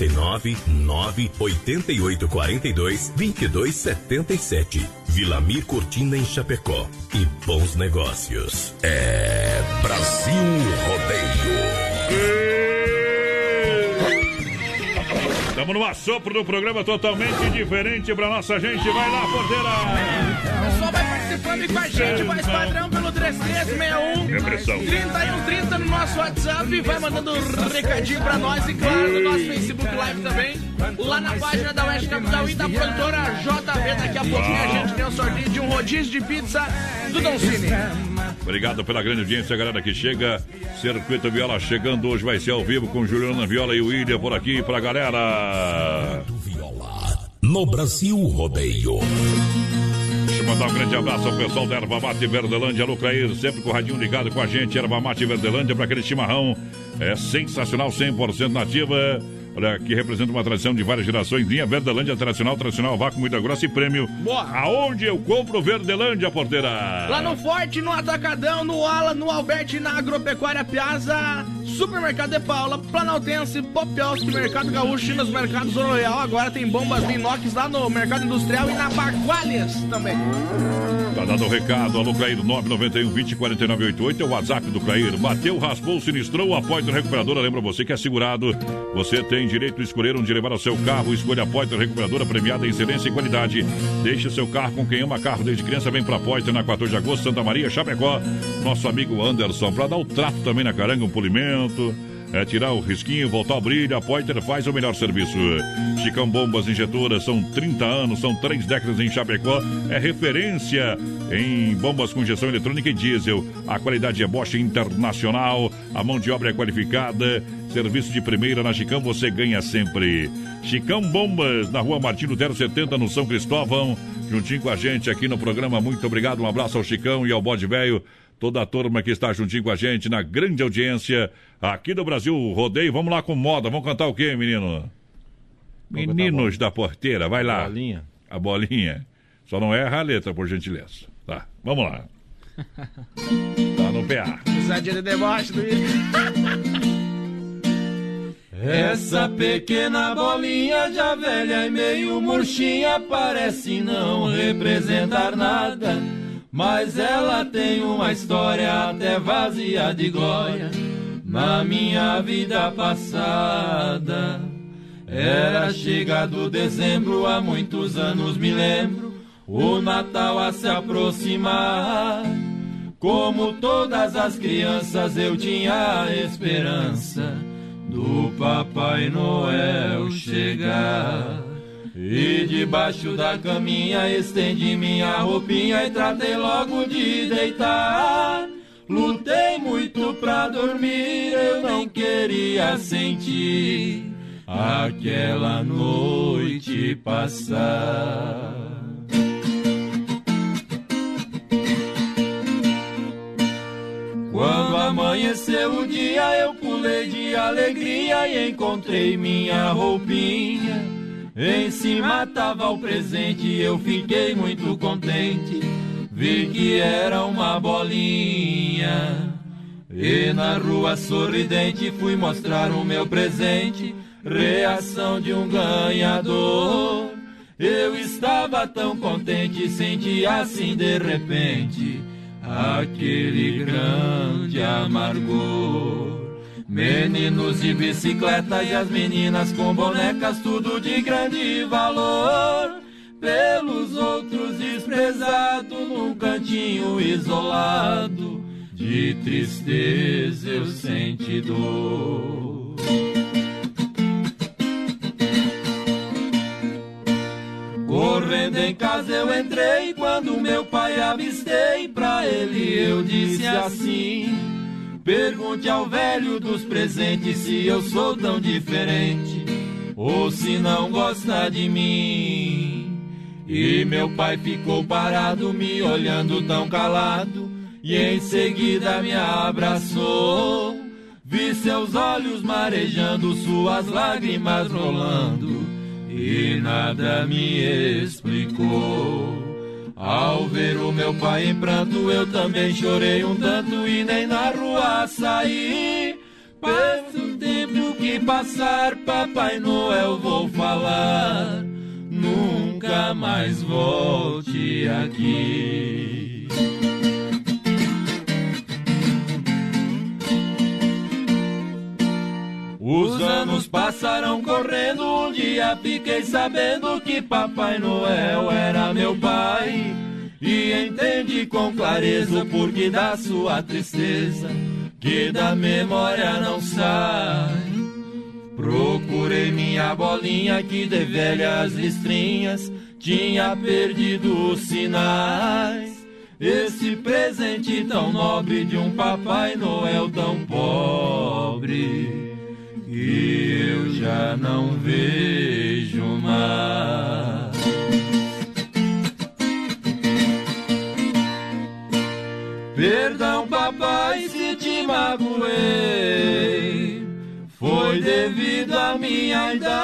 49 9 88 42 22 77. Vilamir Cortina em Chapecó. E bons negócios. É Brasil Rodeio. Estamos no assopro do programa totalmente diferente pra nossa gente. Vai lá, porteira! O participando e com a gente, mais padrão pelo 3361 Repressão. 3130 no nosso WhatsApp. Vai mandando um recadinho pra nós e, claro, no nosso Facebook Live também. Lá na página da Oeste Capital e da produtora JV. Daqui a pouquinho a gente tem um sorteio de um rodízio de pizza do Don Cine. Obrigado pela grande audiência, galera que chega. Circuito Viola chegando hoje, vai ser ao vivo com Juliana Viola e o William por aqui pra galera. No Brasil Rodeio. Deixa eu mandar um grande abraço ao pessoal da Erva Mate Verdelândia, Lucair, sempre com o radinho ligado com a gente. Erva Mate Verdelândia para aquele chimarrão. É sensacional, 100% nativa. Olha, que representa uma tradição de várias gerações. Linha Verdelândia Tradicional, Tradicional, Vácuo, Muita Grossa e Prêmio. Boa. Aonde eu compro Verdelândia, porteira? Lá no Forte, no Atacadão, no Ala, no Alberti, na Agropecuária Piazza, Supermercado de Paula, Planaltense, Popioski, Mercado Gaúcho e nos mercados Royal. Agora tem bombas de inox lá no Mercado Industrial e na Bagualhas também. Tá dando o recado, alô Clair 991 20 49 88, é o WhatsApp do Clair. Bateu, raspou, sinistrou, a Poiter Recuperadora. Lembra você que é segurado. Você tem direito de escolher onde levar o seu carro. Escolha a Poiter Recuperadora, premiada em excelência e qualidade. Deixe seu carro com quem ama carro desde criança. Vem pra Poiter na 14 de agosto, Santa Maria, Chapecó. Nosso amigo Anderson, pra dar o trato também na caranga, um polimento. É tirar o risquinho, voltar ao brilho, a Poiter faz o melhor serviço. Chicão Bombas Injetoras, são 30 anos, são três décadas em Chapecó. É referência em bombas com injeção eletrônica e diesel. A qualidade é Bosch Internacional, a mão de obra é qualificada. Serviço de primeira na Chicão, você ganha sempre. Chicão Bombas, na rua Martin Lutero 70, no São Cristóvão. Juntinho com a gente aqui no programa. Muito obrigado, um abraço ao Chicão e ao Bode Velho toda a turma que está juntinho com a gente na grande audiência aqui do Brasil Rodeio. Vamos lá com moda. Vamos cantar o quê, menino? Meninos da porteira, vai lá. A bolinha. A bolinha. Só não erra a letra, por gentileza. Tá, vamos lá. Tá no PA. Risadinha de deboche do Essa pequena bolinha já velha e meio murchinha parece não representar nada. Mas ela tem uma história até vazia de glória na minha vida passada. Era chegado dezembro, há muitos anos me lembro, o Natal a se aproximar. Como todas as crianças, eu tinha a esperança do Papai Noel chegar. E debaixo da caminha estendi minha roupinha e tratei logo de deitar. Lutei muito pra dormir, eu nem queria sentir aquela noite passar. Quando amanheceu o dia, eu pulei de alegria e encontrei minha roupinha. Em cima tava o presente, eu fiquei muito contente. Vi que era uma bolinha. E na rua sorridente fui mostrar o meu presente. Reação de um ganhador. Eu estava tão contente, senti assim de repente aquele grande amargor. Meninos de bicicleta e as meninas com bonecas, tudo de grande valor. Pelos outros desprezado num cantinho isolado, de tristeza eu senti dor. Correndo em casa eu entrei quando meu pai avistei pra ele eu disse assim: Pergunte ao velho dos presentes se eu sou tão diferente ou se não gosta de mim. E meu pai ficou parado me olhando tão calado e em seguida me abraçou. Vi seus olhos marejando, suas lágrimas rolando e nada me explicou. Ao ver o meu pai em pranto, eu também chorei um tanto e nem na rua saí. Pelo tempo que passar, Papai Noel vou falar. Nunca mais volte aqui. Os anos passaram correndo, um dia fiquei sabendo que Papai Noel era meu pai. E entendi com clareza o porquê da sua tristeza, que da memória não sai. Procurei minha bolinha que de velhas listrinhas tinha perdido os sinais. Esse presente tão nobre de um Papai Noel tão pobre que eu já não vejo mais. Perdão, papai, se te magoei. Foi devido à minha idade.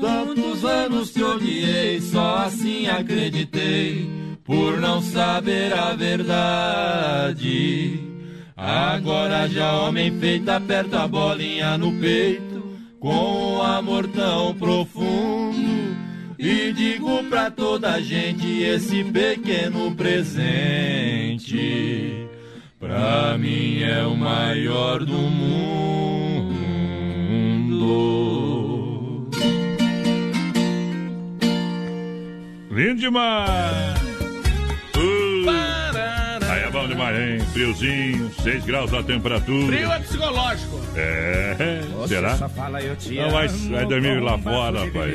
Tantos anos te odiei, só assim acreditei, por não saber a verdade. Agora já homem feito aperta a bolinha no peito com um amor tão profundo e digo pra toda gente esse pequeno presente pra mim é o maior do mundo. Lindo demais! Demais, hein? Friozinho, 6 graus a temperatura. Frio é psicológico. É, será? Não, vai, vai dormir lá fora, rapaz.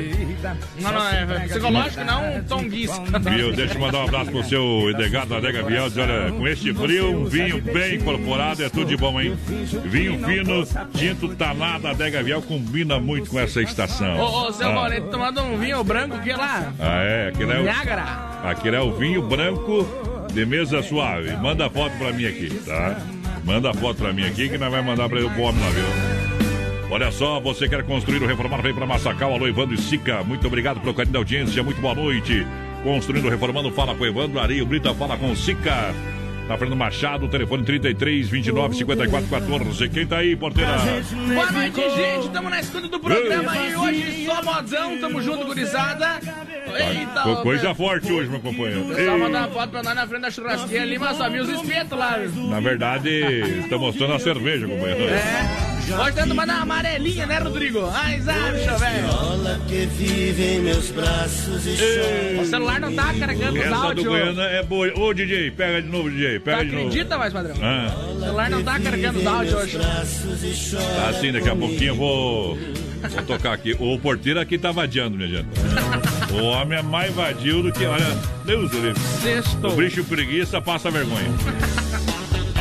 Não, não, é psicológico, não tonguista. Viu? Deixa eu mandar um abraço pro seu Edgar da Adega Vial. Diz, olha, com este frio, um vinho bem incorporado é tudo de bom, hein? Vinho fino, tinto talado, Adega Vial combina muito com essa estação. Ô, ô, seu Ah. Maurício, tomando um vinho branco que lá? Ah, é? Aquele é o, Niágara. aquele é o vinho branco de mesa suave. Manda foto pra mim aqui, tá? Manda foto pra mim aqui que nós vamos mandar pra ele pro homem lá, viu? Olha só, você quer construir ou reformar, vem pra Massacal, alô Evandro e Sica. Muito obrigado pelo carinho da audiência, muito boa noite. Construindo, reformando, fala com o Evandro, Areio Brita, fala com o Sica. Tá Fernando Machado, telefone 33 29 54 14. Quem tá aí, porteira? Boa noite, gente. Tamo na escuta do programa e hoje só modão. Tamo junto, gurizada. Eita, Co- Coisa forte hoje, meu companheiro. O pessoal Ei. mandar uma foto pra nós na frente da churrasqueira ali, mas só vi os espetos lá. Na verdade, tá mostrando a cerveja, companheiro. É. Hoje tenta mandar uma amarelinha, né, Rodrigo? Ai, acha, velho. que vive em meus braços e chora. O celular não tá carregando os Essa do áudios. Goiânia é boa. Ô, DJ, pega de novo, DJ. Tu Pega de novo. acredita, mais padrão? Ah. O celular não tá carregando os áudios hoje. Tá assim, daqui a pouquinho eu vou Vou tocar aqui. O porteiro aqui tá vadiando, minha gente. O homem é mais vadio do que, olha, Deus do livre. O bicho preguiça passa vergonha.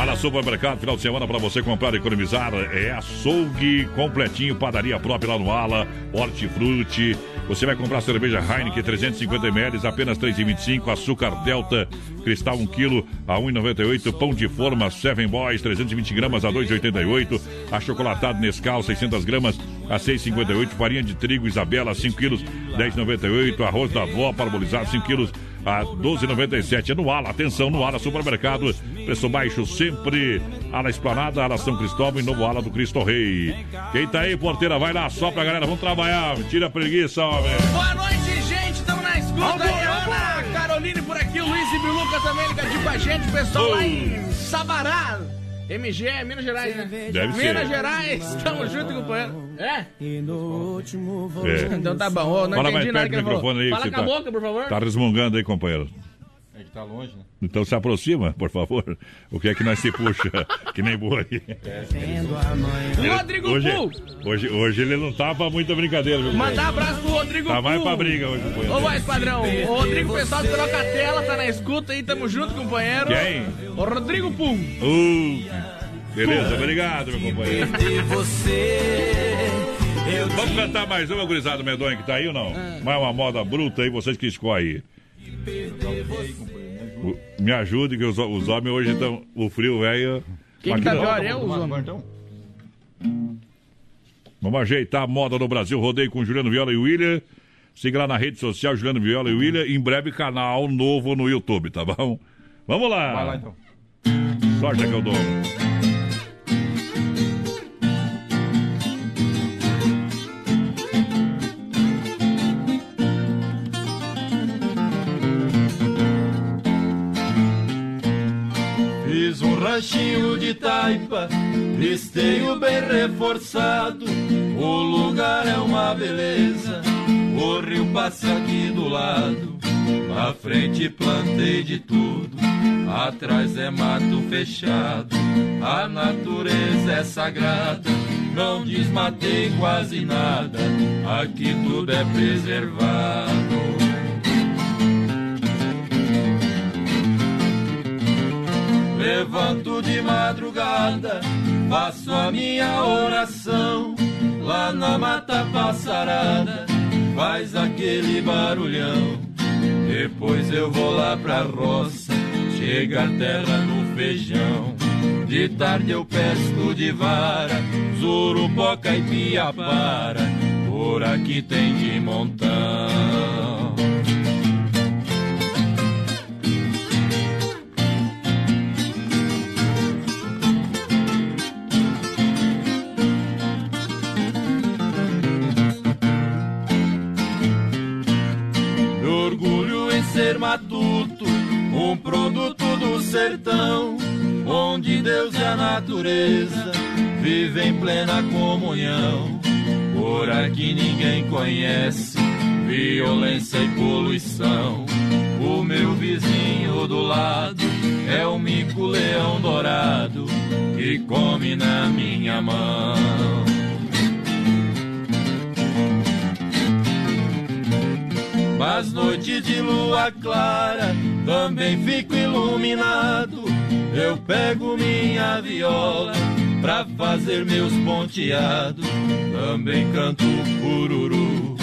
Ala Supermercado, final de semana para você comprar e economizar. É açougue completinho, padaria própria lá no Ala, hortifruti. Você vai comprar cerveja Heineken 350ml, apenas 3,25. Açúcar Delta, cristal 1 kg a 1,98. Pão de forma Seven Boys, 320 gramas a 2,88. Achocolatado Nescau, 600 gramas a 6,58. Farinha de trigo Isabela, 5 quilos, 10,98. Arroz da avó, parabolizado, 5 quilos a 12,97. É no Ala, atenção, no Ala Supermercado. Preço baixo sempre. Ala Esplanada, Ala São Cristóvão e novo Ala do Cristo Rei. Quem tá aí, porteira, vai lá, só pra galera, vamos trabalhar. Tira a preguiça, homem. Boa noite, gente. Estamos na escuta aí. Ana Caroline por aqui, o Luiz e Biluca também ligadinho com a gente. O pessoal lá em Sabará. MG, é Minas Gerais, né? Deve ser. Minas Gerais, tamo junto, companheiro. É? É. Então tá bom. Ô, não Fala mais entendi nada perto que ele do microfone falou. aí. Fala que com a tá, boca, por favor. Tá resmungando aí, companheiro. É que tá longe, né? Então se aproxima, por favor. O que é que nós se puxa? que nem boi. Rodrigo hoje, hoje, hoje ele não tá pra muita brincadeira, viu? Mandar abraço pro Rodrigo Tá mais pra briga hoje, companheiro. Ô, voz padrão. O Rodrigo, pessoal do Troca a Tela, tá na escuta aí. Tamo junto, companheiro. Quem? O Rodrigo Pul. Uh, beleza, obrigado, meu companheiro. Vamos cantar mais uma, gurizada medonha que tá aí ou não? Mais uma moda bruta aí, vocês que escolhem aí. O- Me ajude, que os, os homens hoje estão. O frio, velho. Quem que tá pior? Eu, os homens? Vamos ajeitar a moda no Brasil. Rodeio com Juliano Viola e William. Siga lá na rede social Juliano Viola e William. Em breve, canal novo no YouTube, tá bom? Vamos lá. Vai lá então. Sorte é que eu dou. Ranchinho de taipa, esteio bem reforçado. O lugar é uma beleza, o rio passa aqui do lado. Na frente plantei de tudo, atrás é mato fechado. A natureza é sagrada, não desmatei quase nada. Aqui tudo é preservado. Levanto de madrugada, faço a minha oração. Lá na mata passarada, faz aquele barulhão. Depois eu vou lá pra roça, chega a terra no feijão. De tarde eu pesco de vara, zurupoca e piapara. Por aqui tem de montão. Ser matuto, um produto do sertão, onde Deus e a natureza vivem em plena comunhão. Por aqui ninguém conhece violência e poluição. O meu vizinho do lado é o mico-leão dourado que come na minha mão. Mas noites de lua clara também fico iluminado. Eu pego minha viola pra fazer meus ponteados. Também canto pururu,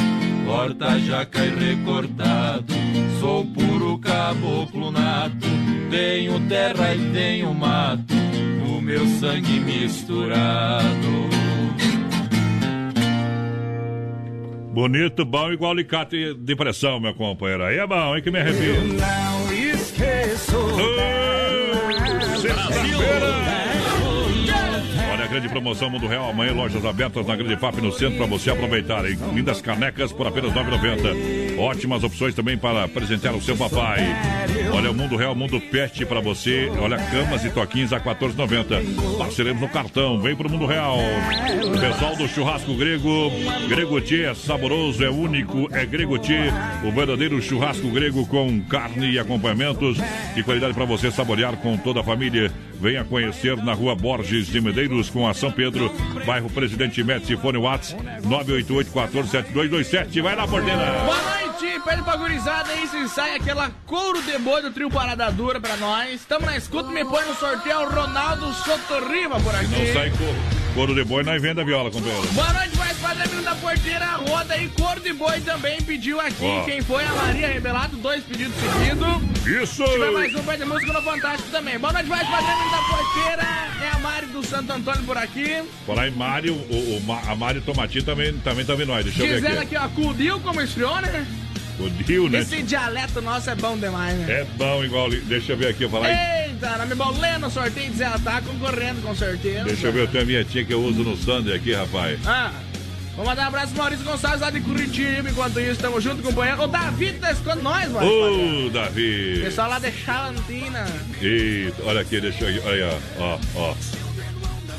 corta jaca e recortado. Sou puro caboclo nato, tenho terra e tenho mato, no meu sangue misturado. Bonito, bom, igual alicate de pressão, meu companheiro. Aí é bom, hein, que me arrepio. Não esqueço. Olha a grande promoção Mundo Real amanhã, lojas abertas na Grande FAP no centro para você aproveitar? Lindas canecas por apenas R$ 9,90. Ótimas opções também para apresentar o seu papai. Olha, o Mundo Real, Mundo Pet para você. Olha, camas e toquinhos a 14,90. Parcelemos no cartão. Vem pro Mundo Real. O pessoal do churrasco grego. Grego Tchê é saboroso, é único, é Grego Tchê. O verdadeiro churrasco grego com carne e acompanhamentos. De qualidade para você saborear com toda a família. Venha conhecer na rua Borges de Medeiros com a São Pedro, bairro Presidente Médici, fone Whats 988 147227. Vai lá, porteira! Boa pede pra gurizada aí se sai aquela couro de boi do trio Parada Dura pra nós. Tamo na escuta, me põe no sorteio o Ronaldo Sotorriba por aqui. Não sai couro, couro de boi, nós venda viola, companheiro. Boa noite, mais padrinho da porteira, roda aí, couro de boi também pediu aqui. Ó. Quem foi? A Maria Rebelado, dois pedidos seguidos. Isso! Tiver mais um pede música no Fantástico também. Boa noite, mais padrinho da porteira, é a Mari do Santo Antônio por aqui. Por aí, Mário, o, o, a Mário Tomati também, também tá vendo nós. Deixa eu ver aqui. aqui, ó, Cudil como esfriou, né? Né? Esse dialeto nosso é bom demais, né? É bom igual. Deixa eu ver aqui, eu falar. Eita, nome bom, Leno, sorteio diz ela tá concorrendo com certeza. Deixa eu ver, eu tenho a minha tia que eu uso no Sunday aqui, rapaz. Ah, vou mandar um abraço pro Maurício Gonçalves lá de Curitiba. Enquanto isso, tamo junto, companheiro. O Davi tá escutando nós, mano. Ô, Davi! Pessoal lá de Chalantina. Eita, olha aqui, deixa eu. Olha aí, ó, ó, ó.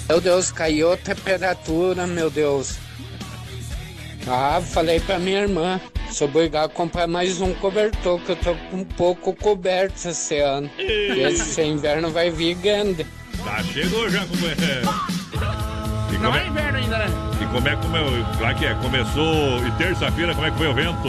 Meu Deus, caiu a temperatura, meu Deus. Ah, falei pra minha irmã, sou obrigado a comprar mais um cobertor, que eu tô um pouco coberto esse ano. E esse inverno vai vir grande. Tá, chegou já, companheiro. E Não como é é, inverno ainda, né? e como é que comeu? Lá que é? Começou. E terça-feira, como é que foi o vento?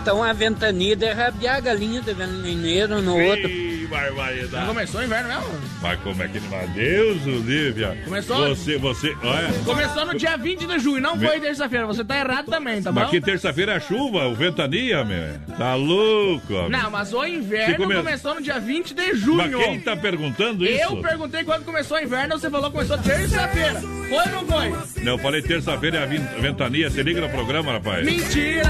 Então a ventania derrabiar a galinha de mineiro no outro. Barbaridade. Não começou o inverno mesmo? Mas como é que. Mas Deus, Olivia. Começou? Você, você. Olha. Começou no dia 20 de junho, não foi terça-feira. Você tá errado também, tá bom? Mas que terça-feira é chuva, o ventania, meu. Tá louco, homem. Não, mas o inverno come- começou no dia 20 de junho. Mas quem tá perguntando isso? Eu perguntei quando começou o inverno, você falou que começou terça-feira. Foi ou não foi? Não, eu falei terça-feira é a ventania. Você liga no programa, rapaz. Mentira!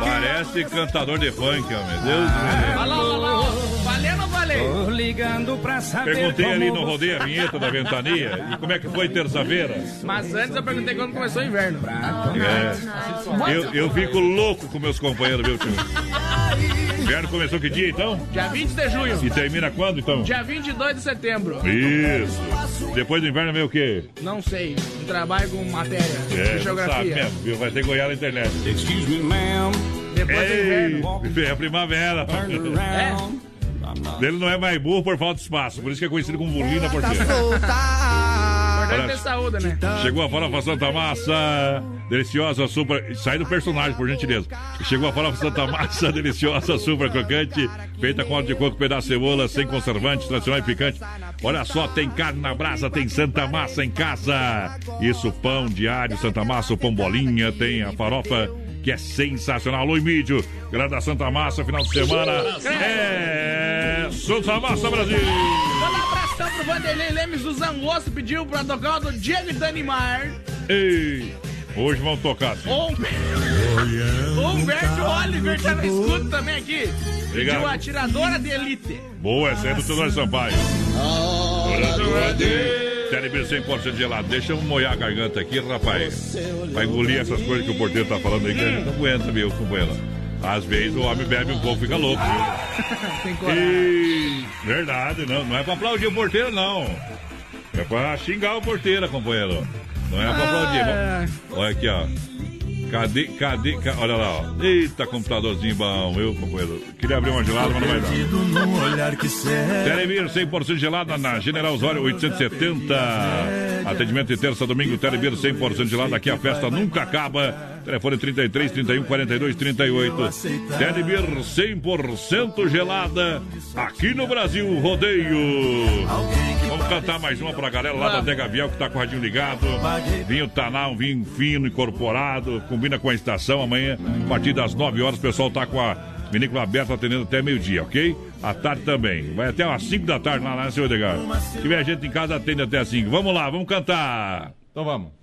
Parece cantador de funk, homem. Deus me livre. Olha lá, olha lá, ó. Valeu ou não valeu? Tô ligando pra saber Perguntei ali no rodeio a vinheta da ventania. E como é que foi terça-feira? Mas antes eu perguntei quando começou o inverno. É. Eu, eu fico louco com meus companheiros, viu, tio? Inverno começou que dia, então? Dia 20 de junho. E termina quando, então? Dia 22 de setembro. Isso. Depois do inverno vem o quê? Não sei. Eu trabalho com matéria É, não sabe geografia. mesmo, viu? Vai ter que olhar na internet. Excuse me, ma'am. Depois do inverno. é a primavera. É? Ele não é mais burro por falta de espaço, por isso que é conhecido como burrinho na porteira. Importante ter saúde, né? Chegou a farofa Santa Massa, deliciosa, super. Sai do personagem, por gentileza. Chegou a farofa Santa Massa, deliciosa, super crocante, feita com óleo de coco, pedaço de cebola, sem conservantes, tradicional e picante. Olha só, tem carne na brasa, tem Santa Massa em casa. Isso, pão diário, Santa Massa, o pão bolinha, tem a farofa que é sensacional. Alô, mídio, galera da Santa Massa, final de semana. É. Santa Massa Brasil! Manda um abração pro Vanderlei Lemes do Zangosto, pediu pra tocar o do Diego Danimar. Ei! Hoje vamos tocar. sim. O Humberto, Oliver tá no escudo também aqui. Obrigado. Pediu a tiradora de elite. Boa, essa é do Tenor Sampaio. TLB 100% gelado. Deixa eu molhar a garganta aqui, rapaz. Pra engolir essas coisas que o porteiro tá falando aí, que a gente não aguenta, viu, companheiro? Às vezes o homem bebe um pouco e fica louco, viu? E... Verdade, não. Não é pra aplaudir o porteiro, não. É pra xingar o porteiro, companheiro. Não é pra aplaudir. Ah. Olha aqui, ó. Cadê, cadê, ca- olha lá, ó. Eita, computadorzinho bom, eu, companheiro. Queria abrir uma gelada, mas não vai dar. Telebir 100% gelada na General Osório 870. Atendimento de terça domingo, Telebir 100% gelada. Aqui a festa nunca acaba. Telefone 33 31 42 38. Telebir 100% gelada. Aqui no Brasil, rodeio. Vamos cantar mais uma pra galera lá da Dega Viel que tá com o radinho ligado. Vinho Taná, um vinho fino, incorporado. Combina com a estação. Amanhã, a partir das 9 horas, o pessoal tá com a vinícola aberta atendendo até meio-dia, ok? À tarde também. Vai até às 5 da tarde lá, né, seu Edgar? Se tiver gente em casa, atende até às 5. Vamos lá, vamos cantar. Então vamos.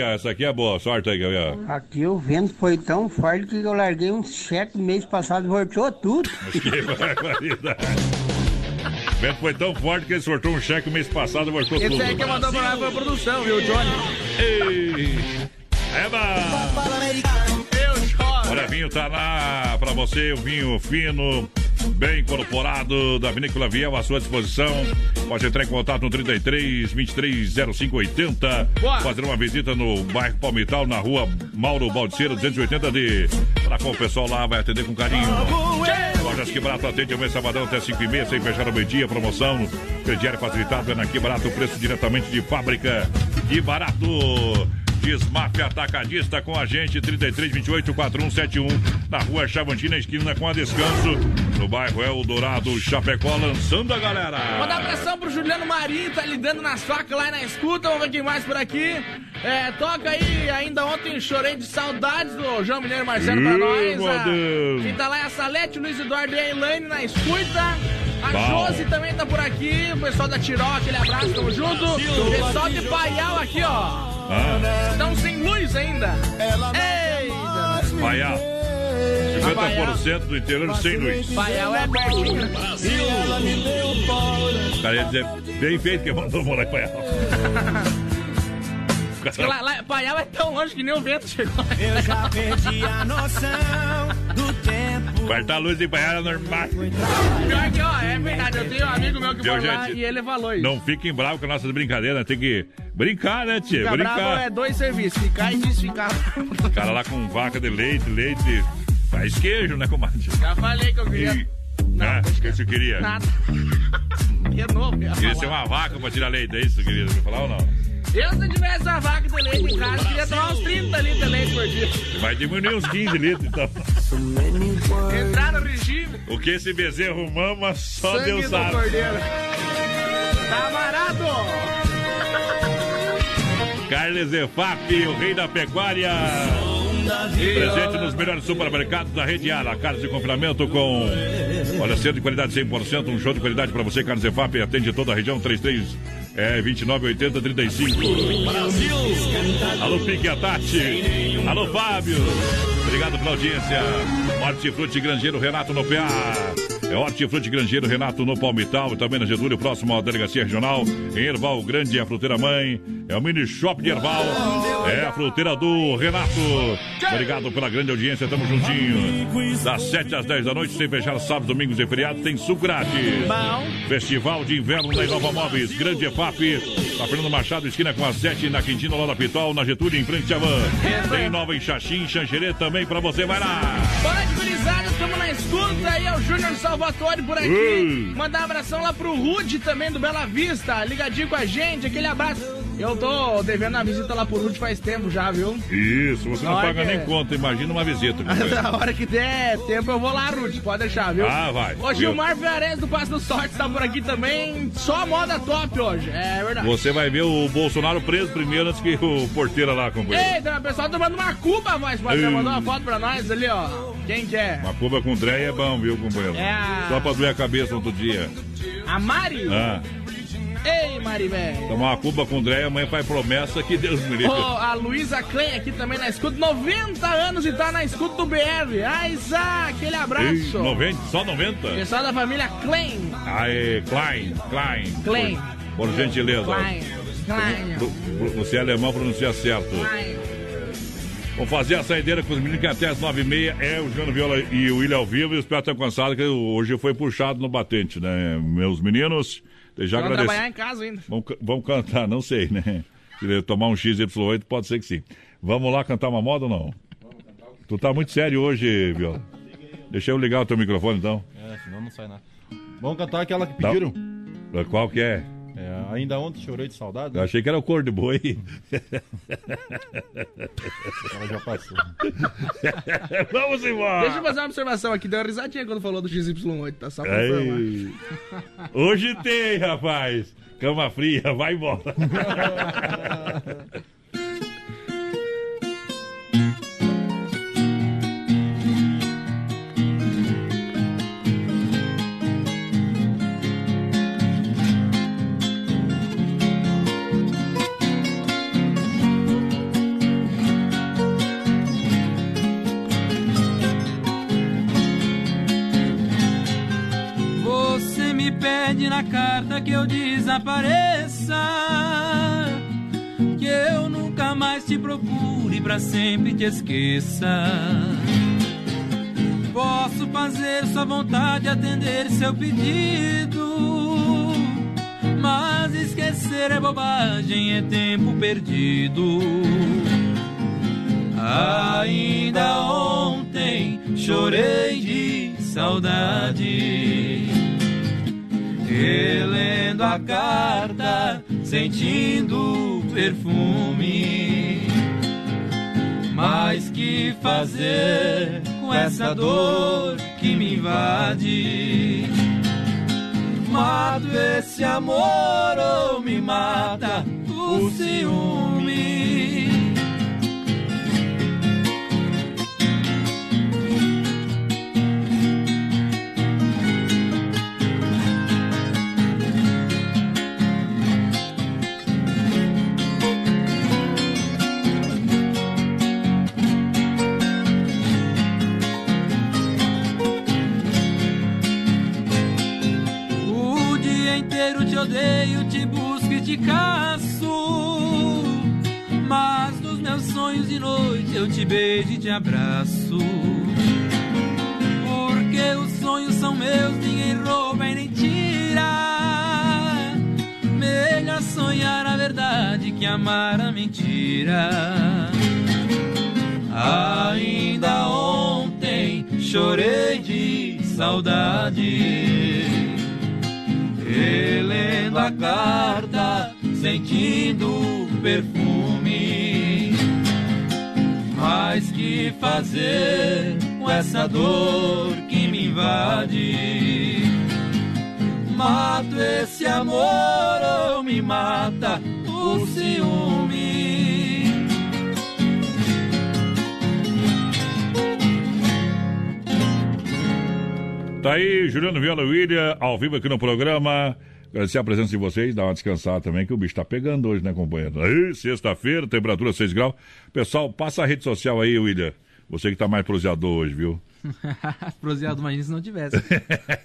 Aqui, ó. Essa aqui é boa. Sorte aí, Gabriel. Aqui o vento foi tão forte que eu larguei um cheque mês passado e voltou tudo. Que barbaridade. O vento foi tão forte que ele sortou um cheque mês passado e voltou Esse tudo. aí que mandou pra, pra produção, viu, Johnny? Ei! É bom! Eu choro. Olha, vinho tá lá pra você, o vinho fino, bem incorporado da Vinícola Viel à sua disposição. Pode entrar em contato no 33 23 05 80. Boa. Fazer uma visita no bairro Palmital, na rua Mauro Baldiceira 280D. Pra com o pessoal lá vai atender com carinho. Lojas Que Barato atende mês sabadão até 5 e meia, sem fechar o meio-dia. Promoção, crediário facilitado é na Que Barato, preço diretamente de fábrica. Que Barato! Desmafia Atacadista com a gente, 33 28 4171, na rua Chavantina, esquina com a Descanso, no bairro Eldorado, Chapecó, lançando a galera. Mandar abração pro Juliano Marinho, tá lidando nas facas lá na escuta. Vamos ver quem mais por aqui. É, toca aí, ainda ontem chorei de saudades do João Mineiro Marcelo pra nós. meu A- Deus. Quem tá lá é a Salete, Luiz Eduardo e a Elaine na escuta. A Bom. Josi também tá por aqui. O pessoal da Tiró, aquele abraço, tamo junto. O pessoal de Paial aqui, ó. Ah, Estão sem luz ainda. Eita! Paial. 50% do interior sem luz. Paial é pertinho. O cara ia dizer, bem feito que mandou morar em Paial. Que lá, lá, Paial é tão longe que nem o vento chegou. Eu já perdi a noção do tempo. Cortar a luz em Paial é normal. Pior que, ó, é verdade. Eu tenho um amigo meu que mora lá gente? e ele falou isso. Não fiquem bravos com as nossas brincadeiras, tem que brincar, né, tia? Ficar bravo Brincar. é dois serviços, ficar e desficar. O cara lá com vaca de leite, leite. Faz queijo, né, comadre? Já falei que eu queria. E... Não, o que você queria? Nada. Que é novo, ia Queria ser uma vaca pra tirar leite, é isso, querido? Você falar ou não? Eu, se tivesse uma vaca de leite em casa, queria tomar uns 30 litros de leite por dia. Vai diminuir uns 15 litros, então. Entrar no regime, O que esse bezerro mama, só sangue Deus sabe. Tá barato! Carles Efap, o rei da pecuária. Presente nos melhores supermercados da rede Ala. Carnes de confinamento com. Olha centro de qualidade 100%, um show de qualidade para você, Carnes EFAP, atende toda a região, 33 é, 29 80 35. Brasil! Alô, Pique Atati. Alô, Fábio. Obrigado pela audiência. Hortifruti Grangeiro Renato no PA. É Hortifruti Grangeiro Renato no Palmital e também na Getúlio, próximo à Delegacia Regional. Em Erval Grande, é a fruteira mãe. É o mini shop de Erval. É a fruteira do Renato. Obrigado pela grande audiência, tamo juntinho. Das 7 às 10 da noite, sem fechar sábados, domingos e feriados, tem suco grátis. Festival de Inverno da Inova Móveis, Grande EFAP. Tá Fernando Machado, esquina com a 7 na Quintina, lá da Pitol, na Getúlio, em frente à van. Tem nova em Xaxim, Xanxerê também pra você, vai lá. Boa noite, na escuta. Aí é o Júnior Salvatore por aqui. Ui. Mandar um abração lá pro Rude também do Bela Vista. Ligadinho com a gente. Aquele abraço. Eu tô devendo a visita lá pro Rude faz tempo já, viu? Isso, você não Na hora paga que- nem conta, imagina uma visita. Na hora que der tempo eu vou lá, Rude. Pode deixar, viu? Ah, vai. O Gilmar Fiares do Passo do Sorte tá por aqui também. Só moda top hoje. É verdade. Você vai ver o Bolsonaro preso primeiro antes que o porteira lá, companheiro. Eita, o pessoal tomando uma cuba, voz. Pode mandou uma foto pra nós ali, ó. Quem que é? Uma cuba com dreia é bom, viu, companheiro? É a- Só pra doer a cabeça outro dia. A Mari? Ah, Ei, Mari, velho. tomar uma cuba com dreia, amanhã faz promessa que Deus me livre. Ô, a Luísa Klein aqui também na escuta, 90 anos e tá na escuta do BR. Ai, Zá, aquele Ei, abraço. 90, só 90? Pessoal da família Klein. Aê, Klein, Klein. Klein. Por, por gentileza. Klein. Klein. Você é alemão, pronuncia certo. Klein. Vamos fazer a saideira com os meninos que até as 9h30 é o Jano Viola e o William ao vivo. E os pés estão cansados que hoje foi puxado no batente, né? Meus meninos, já Vamos agradeço. trabalhar em casa ainda. Vamos cantar, não sei, né? Se tomar um XY8, pode ser que sim. Vamos lá cantar uma moda ou não? Tu tá muito sério hoje, Viola. Deixa eu ligar o teu microfone então. É, senão não sai nada. Vamos cantar aquela que pediram? Qual que é? Ainda ontem chorei de saudade. Eu achei que era o cor de boi. Ela já passou. Vamos embora. Deixa eu fazer uma observação aqui. Deu uma risadinha quando falou do XY8, tá só pra. Hoje tem, rapaz. Cama fria, vai embora. pede na carta que eu desapareça, que eu nunca mais te procure pra sempre te esqueça. Posso fazer sua vontade, atender seu pedido, mas esquecer é bobagem, é tempo perdido. Ainda ontem chorei de saudade. Relendo a carta, sentindo o perfume. Mas que fazer com essa dor que me invade? Mato esse amor ou me mata o ciúme? Odeio, te busco e te caço. Mas nos meus sonhos de noite eu te beijo e te abraço. Porque os sonhos são meus, ninguém rouba e nem tira. Melhor sonhar a verdade que amar a mentira. Ainda ontem chorei de saudade. Carta, sentindo o perfume. Mas que fazer com essa dor que me invade? Mato esse amor ou me mata o ciúme? Tá aí, Juliano Viola William, ao vivo aqui no programa. Agradecer a presença de vocês, dar uma descansada também, que o bicho tá pegando hoje, né, companheiro? Aí, sexta-feira, temperatura 6 graus. Pessoal, passa a rede social aí, William. Você que tá mais proseador hoje, viu? Proseado, imagina se não tivesse.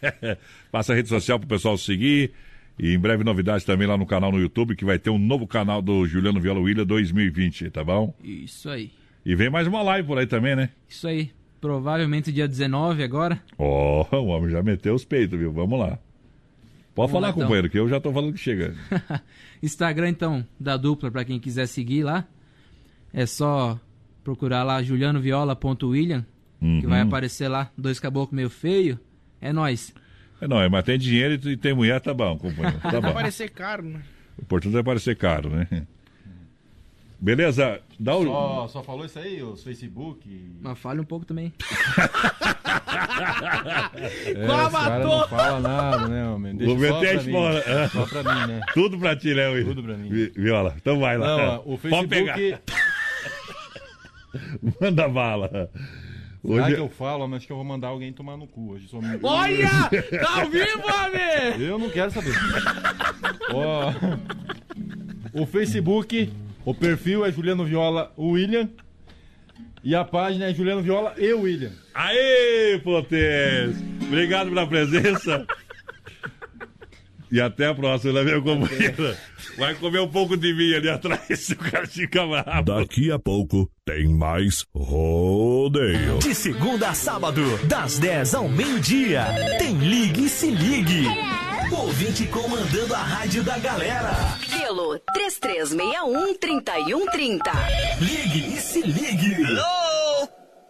Passa a rede social pro pessoal seguir. E em breve novidades também lá no canal no YouTube, que vai ter um novo canal do Juliano Viola William 2020, tá bom? Isso aí. E vem mais uma live por aí também, né? Isso aí. Provavelmente dia 19 agora. Ó, o homem já meteu os peitos, viu? Vamos lá. Pode Vamos falar, lá, então. companheiro, que eu já tô falando que chega. Instagram, então, da dupla, pra quem quiser seguir lá. É só procurar lá julianoviola.william, que Uhum. vai aparecer lá, dois caboclos meio feio. É nóis. É, é, mas tem dinheiro e tem mulher, tá bom, companheiro. Tá Vai bom. parecer caro, né? O importante é parecer caro, né? Beleza? Dá o. Só, só falou isso aí, os Facebook. Mas fale um pouco também. É, Qual matou? não fala nada, né, homem? Deixa Vou só meter pra. Só pra mim, né? Tudo pra ti, né, Will? Tudo pra mim. Vi- Viola, então vai lá. Não, o Pode pegar. Facebook. Manda bala. Será Hoje... que eu falo, mas acho que eu vou mandar alguém tomar no cu hoje. Sou... Olha! Tá ao vivo, homem! Eu não quero saber. Ó, o Facebook, o perfil é Juliano Viola William. E a página é Juliano Viola e William. Aê, potência! Obrigado pela presença. E até a próxima, né, meu companheiro? Vai comer um pouco de vinho ali atrás, se o cara fica bravo. Daqui a pouco tem mais rodeio. De segunda a sábado, das 10 ao meio-dia, tem Ligue e Se Ligue. O ouvinte comandando a rádio da galera. Pelo 3361-3130. Ligue e Se Ligue.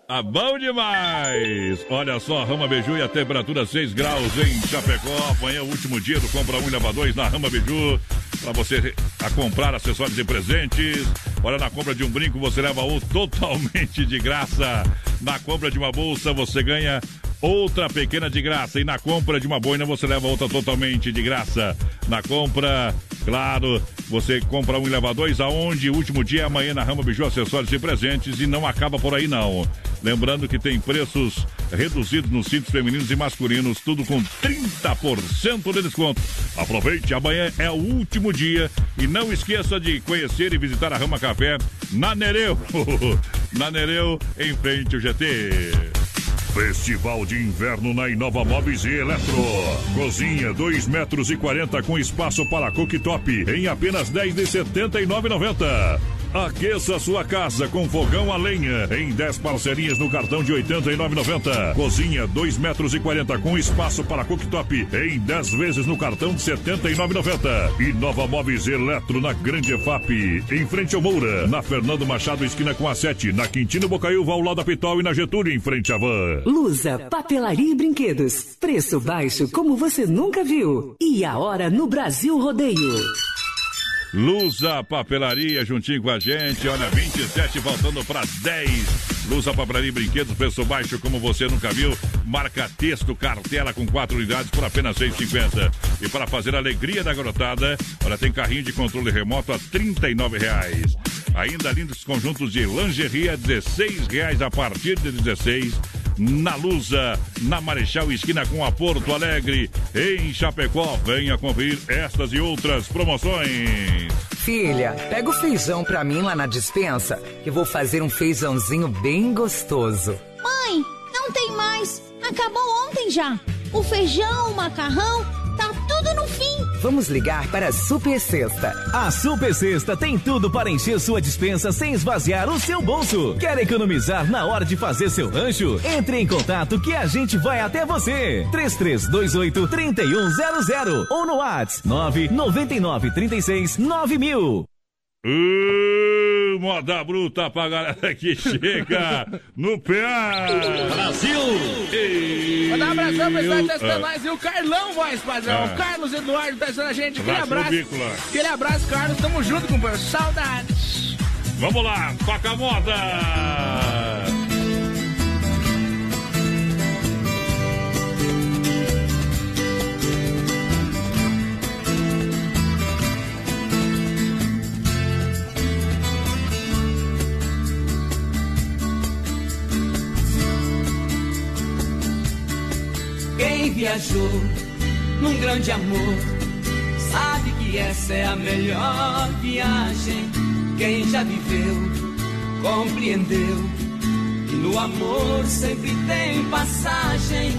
Tá bom demais! Olha só, Rama Beiju e a temperatura 6 graus em Chapecó. Amanhã é o último dia do Compra 1 e Leva 2 na Rama Beiju. Para você a comprar acessórios e presentes. Olha, na compra de um brinco você leva outro totalmente de graça. Na compra de uma bolsa você ganha outra pequena de graça. E na compra de uma boina você leva outra totalmente de graça. Na compra, claro, você compra um e leva dois, aonde último dia é amanhã na Rama Biju Acessórios e Presentes e não acaba por aí não. Lembrando que tem preços reduzidos nos cintos femininos e masculinos, tudo com 30% de desconto. Aproveite, amanhã é o último dia e não esqueça de conhecer e visitar a Rama Café na Nereu. na Nereu, em frente ao GT. Festival de Inverno na Inova Móveis e Eletro. Cozinha 2 metros e 40 com espaço para cooktop em apenas 10 de 79,90. Aqueça sua casa com fogão a lenha em 10 parcerias no cartão de 89,90. Cozinha 2 metros e 40 com espaço para cooktop em 10 vezes no cartão de 79,90. Inova Móveis e Eletro na Grande EFAP, em frente ao Moura, na Fernando Machado esquina com a 7, na Quintino Bocaiúva ao lado da Pitol e na Getúlio em frente à Van. Lusa, papelaria e brinquedos. Preço baixo como você nunca viu. E a hora no Brasil Rodeio. Lusa Papelaria juntinho com a gente. Olha, 27 faltando para 10. Lusa Papelaria Brinquedos, preço baixo como você nunca viu. Marca texto, cartela com quatro unidades por apenas 6,50. E para fazer a alegria da garotada, olha, tem carrinho de controle remoto a 39 reais. Ainda lindos conjuntos de lingerie a 16 reais a partir de 16 na Lusa, na Marechal Esquina com a Porto Alegre, em Chapecó. Venha conferir estas e outras promoções. Filha, pega o feijão pra mim lá na dispensa, que vou fazer um feijãozinho bem gostoso. Mãe, não tem mais. Acabou ontem já. O feijão, o macarrão, tá tudo no fim. Vamos ligar para a Super Sexta. A Super Sexta tem tudo para encher sua dispensa sem esvaziar o seu bolso. Quer economizar na hora de fazer seu rancho? Entre em contato que a gente vai até você. 3328 3100 ou no WhatsApp 999 36 9000. Uh, moda bruta pra galera que chega no pé. Brasil! Ei, Mandar um abração, pessoal que tá Ah. assistindo nós. E o Carlão, voz padrão. Ah. O Carlos Eduardo tá assistindo a gente. Aquele Abraço abraço. Aquele abraço, Carlos. Tamo junto, companheiro. Saudades. Vamos lá, toca a moda. Quem viajou num grande amor, sabe que essa é a melhor viagem. Quem já viveu, compreendeu que no amor sempre tem passagem.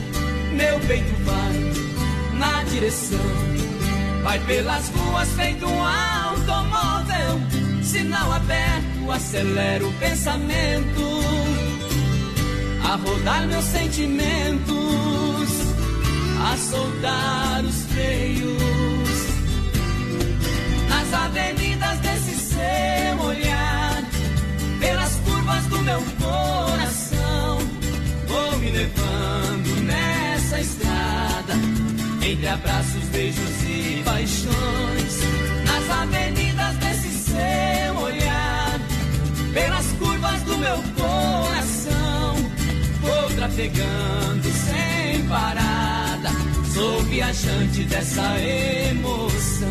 Meu peito vai na direção, vai pelas ruas feito um automóvel. Sinal aberto, acelera o pensamento a rodar meus sentimentos, a soltar os freios. Nas avenidas desse seu olhar, pelas curvas do meu coração, vou me levando nessa estrada, entre abraços, beijos e paixões, nas avenidas desse seu olhar, pelas curvas do meu coração, vou trafegando sem parada, sou viajante dessa emoção.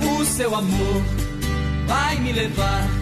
O seu amor vai me levar.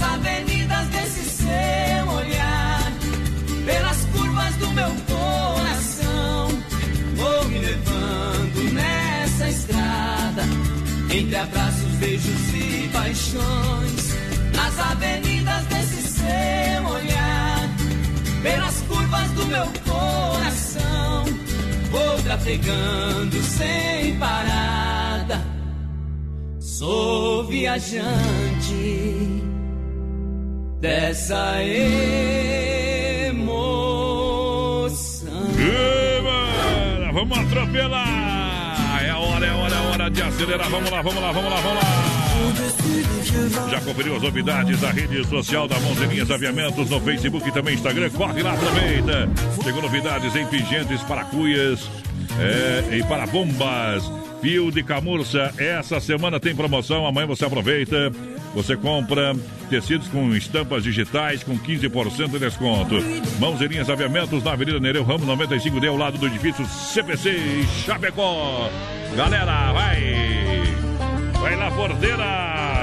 Nas avenidas desse seu olhar, pelas curvas do meu coração, vou me levando nessa estrada, entre abraços, beijos e paixões. Nas avenidas desse seu olhar, pelas curvas do meu coração, vou trafegando sem parada. Sou viajante dessa emoção. Mano, vamos atropelar! É a hora, é a hora, é a hora de acelerar. Vamos lá, vamos lá, vamos lá, vamos lá. Já conferiu as novidades da rede social da Montelinhas Aviamentos no Facebook e também Instagram? Corre lá, aproveita! Chegou novidades em pingentes para cuias é, e para bombas. Fio de camurça, essa semana tem promoção, amanhã você aproveita. Você compra tecidos com estampas digitais com 15% de desconto. Mãos linhas aviamentos na Avenida Nereu Ramos 95D, ao lado do edifício CPC Chapecó. Galera, vai! Vai lá, porteira!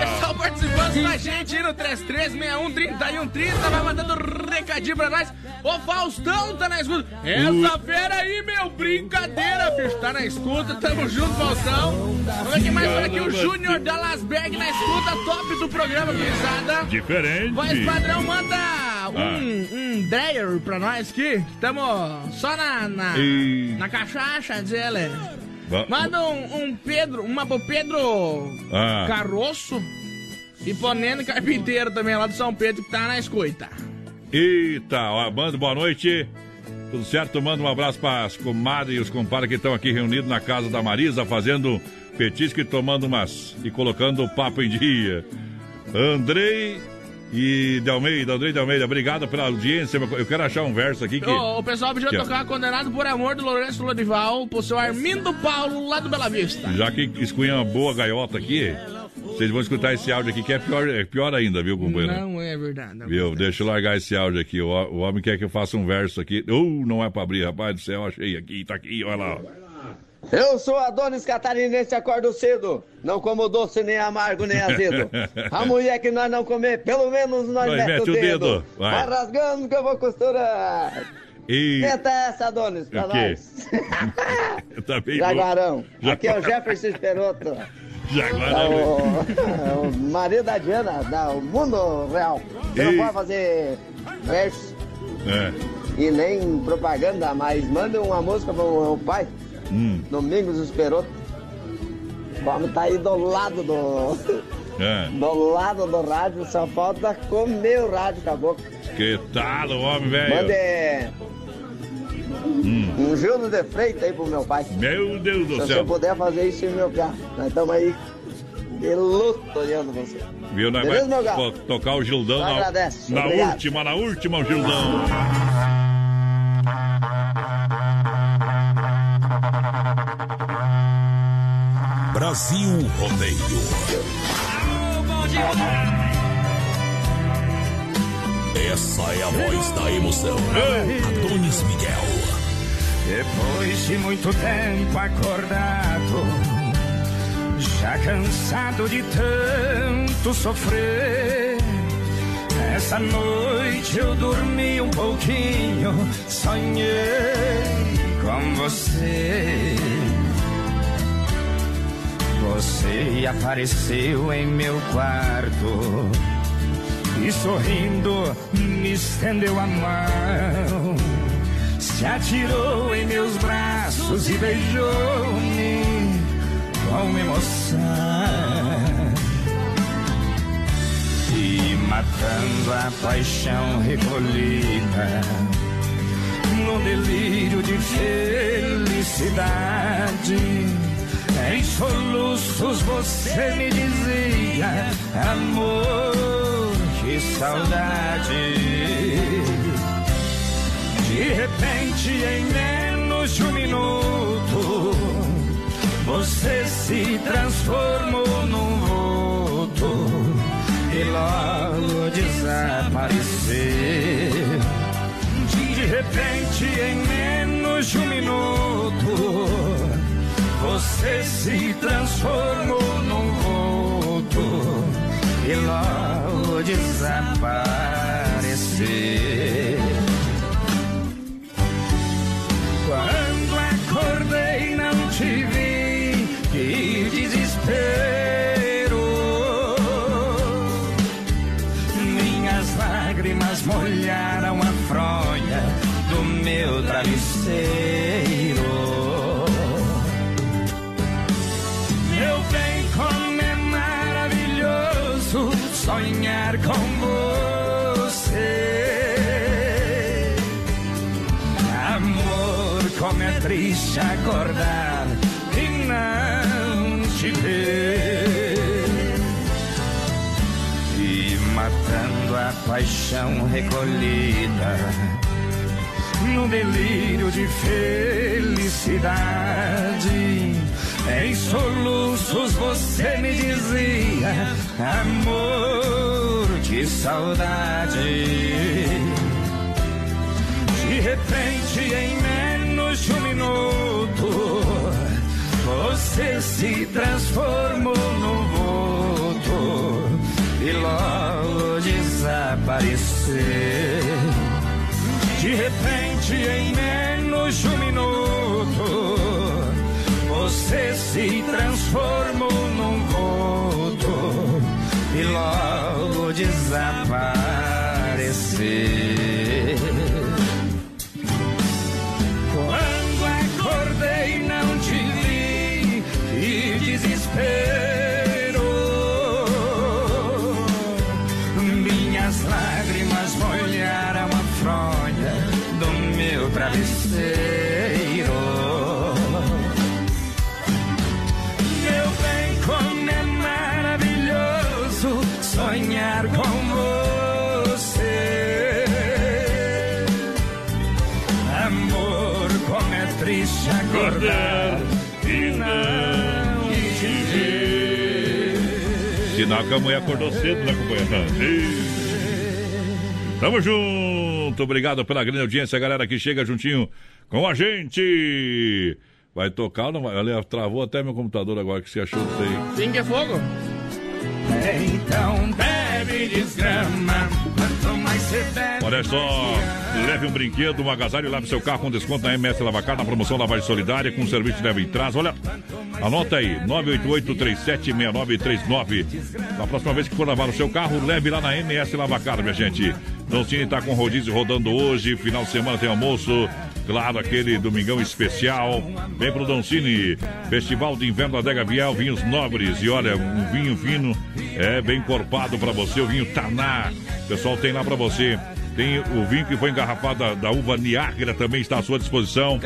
Pessoal participando com a gente aí no 33613130, vai mandando recadinho pra nós. Ô Faustão tá na escuta. Essa fera aí, meu, brincadeira, bicho. Tá na escuta, tamo junto, Faustão. Vamos ver quem mais tá aqui, o Júnior da Lasberg na escuta, top do programa, gurizada. Diferente. Voz padrão, manda Ah. um, um Dreyer pra nós aqui. Tamo só na, na, E- na cachaça, diz ele. Manda um, um Pedro, uma pro Pedro Ah. Caroço e Ponendo Carpinteiro também, lá do São Pedro, que tá na escuta. Eita, ó, manda boa noite. Tudo certo? Manda um abraço para as comadres e os compadres que estão aqui reunidos na casa da Marisa, fazendo petisco e tomando umas. e colocando o papo em dia. Andrei e de Almeida, Andrei de Almeida, obrigado pela audiência. Eu quero achar um verso aqui que. Ô, o pessoal pediu Aqui, ó. tocar Condenado por Amor do Lourenço Lodival pro seu Armindo Paulo, lá do Bela Vista. Já que escunha uma boa gaiota aqui, vocês vão escutar esse áudio aqui que é pior, é pior ainda, viu, companheiro? Não é verdade. não. Viu? Deixa eu largar esse áudio aqui. O, o homem quer que eu faça um verso aqui. Uh, não é pra abrir, rapaz do céu. Achei aqui, tá aqui, olha lá. Eu sou Adonis Catarinense, acordo cedo. Não como doce, nem amargo, nem azedo. A mulher que nós não comer, pelo menos nós, Nós mete, o dedo. Vai. Vai rasgando que eu vou costurar. E. Tenta essa, Adonis, pra nós. tá bem Jaguarão. Já- Aqui é o Jefferson Esperoto. Jaguarão. É o, o marido da Diana, da o mundo real. Você não pode fazer verso É. e nem propaganda, mas manda uma música pro meu pai. Hum. Domingos Esperoto. O homem tá aí do lado do, É. Do lado do rádio, só falta comer o rádio boca. Que tal, homem, velho? Mande um Gildo de Freitas aí pro meu pai. Meu Deus do Se você céu. puder fazer isso, meu piá. Nós estamos aí de luto olhando você. Viu, nós Beleza, vai tocar o Gildão na, na última, na última, o Gildão. Brasil Rodeio. Essa é a voz da emoção. Adonis Miguel. Depois de muito tempo acordado, já cansado de tanto sofrer. Essa noite eu dormi um pouquinho, sonhei com você. Você apareceu em meu quarto e sorrindo me estendeu a mão. Se atirou em meus braços e beijou-me com emoção. E matando a paixão recolhida, num delírio de felicidade. Em soluços você me dizia, amor, que saudade. De repente, em menos de um minuto, você se transformou num vulto e logo desapareceu. De repente, em menos de um minuto, você se transformou num vulto e logo desapareceu. Quando acordei não te triste acordar e não te ver. E matando a paixão recolhida num delírio de felicidade. Em soluços você me dizia, amor, que saudade. De repente, em você se transformou num vulto e logo desapareceu. De repente, em menos de um minuto, você se transformou Sinal que a mulher acordou cedo, né, companheiro? Ih. Tamo junto, obrigado pela grande audiência, galera que chega juntinho com a gente. Vai tocar ou não vai? Olha, travou até meu computador agora, que você achou disso aí? Sim que é fogo. Então bebe desgrama, Olha só, leve um brinquedo, um agasalho, lave seu carro com desconto na MS Lavacar, na promoção Lavagem Solidária, com serviço de leve e traz. Olha, anota aí, 988-376939. Na próxima vez que for lavar o seu carro, leve lá na MS Lavacar, minha gente. Doncini tá com rodízio rodando hoje. Final de semana tem almoço. Claro, aquele domingão especial. Vem pro Doncini. Festival de Inverno da Adega Viel, vinhos nobres. E olha, um vinho fino, é bem corpado para você. O vinho Taná. O pessoal tem lá para você. Tem o vinho que foi engarrafado da, da uva Niágara também está à sua disposição.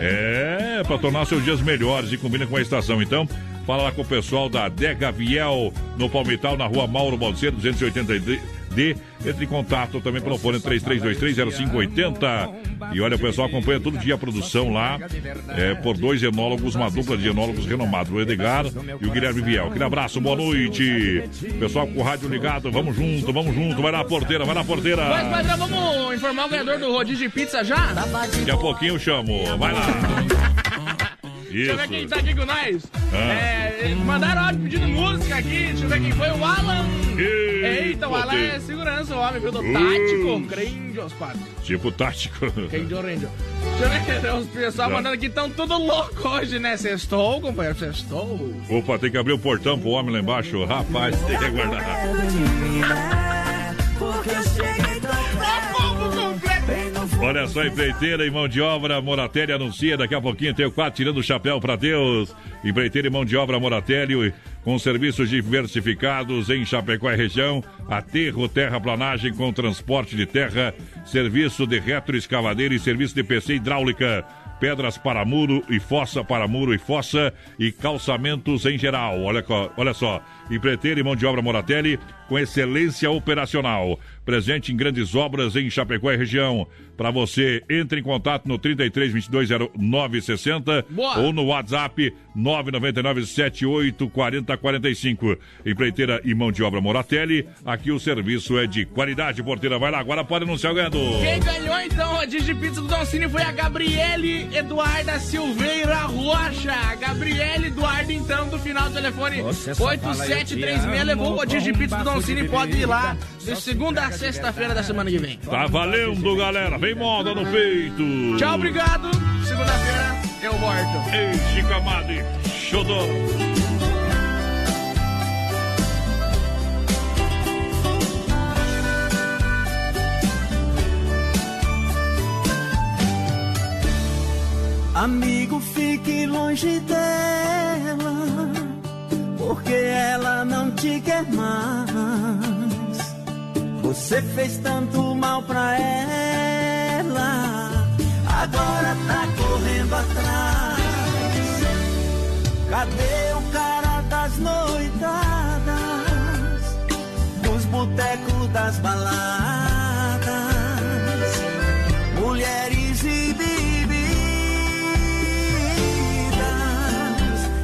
É, para tornar seus dias melhores e combina com a estação. Então, fala lá com o pessoal da Adega Viel, no Palmital, na rua Mauro Balseiro, 280 D. Entre em contato também pelo fone 33230580. E olha, o pessoal acompanha todo dia a produção lá é, por dois enólogos, uma dupla de enólogos renomados, o Edgar e o Guilherme Viel. Aquele abraço, boa noite. Pessoal com o rádio ligado, vamos junto, vamos junto. Vai na porteira, vai na porteira. Mas, padrão, vamos informar o ganhador do rodízio de pizza já? Daqui a pouquinho eu chamo. Vai lá. Deixa eu ver quem tá aqui com nós. Ah. É, mandaram áudio pedindo música aqui. Deixa eu ver quem foi. O Alan. Eita, o Alan é segurança, o homem, viu? Do Uh. tático. Grandios, padre. Tipo tático. Ranger, Ranger. Deixa eu ver os pessoal Já. mandando aqui estão tudo louco hoje, né? Sextou, companheiro, sextou. Opa, tem que abrir o portão pro homem lá embaixo. Rapaz, tem que aguardar. Olha só, empreiteira e mão de obra, Moratelli anuncia, daqui a pouquinho tem o quadro tirando o chapéu para Deus. Empreiteira e mão de obra Moratelli, com serviços diversificados em Chapecó e região, aterro, terraplanagem com transporte de terra, serviço de retroescavadeira e serviço de PC hidráulica pedras para muro e fossa para muro e fossa e calçamentos em geral. Olha, olha só, empreiteiro e mão de obra Moratelli com excelência operacional. Presente em grandes obras em Chapecó e região. Para você, entre em contato no 33 22 0960 Boa. ou no WhatsApp 999 78 40 45. Empreiteira e mão de obra Moratelli. Aqui o serviço é de qualidade. Porteira, vai lá, agora pode anunciar o ganhador. Quem ganhou então a Digipizza do Doncini foi a Gabriele Eduarda Silveira Rocha. Gabriele Eduarda, então, do final do telefone Você só fala, eu te 8736, amo, levou a com Digipizza do Doncini. de Pode ir lá de segunda a sexta-feira da semana que vem. Tá valendo, galera. Vem moda no peito. Tchau, obrigado. Segunda-feira eu volto. Ei, Chico Amado, xodó. Amigo, fique longe dela, porque ela não te quer mais. Você fez tanto mal pra ela, agora tá correndo atrás. Cadê o cara das noitadas, dos botecos das baladas, mulheres e bebidas,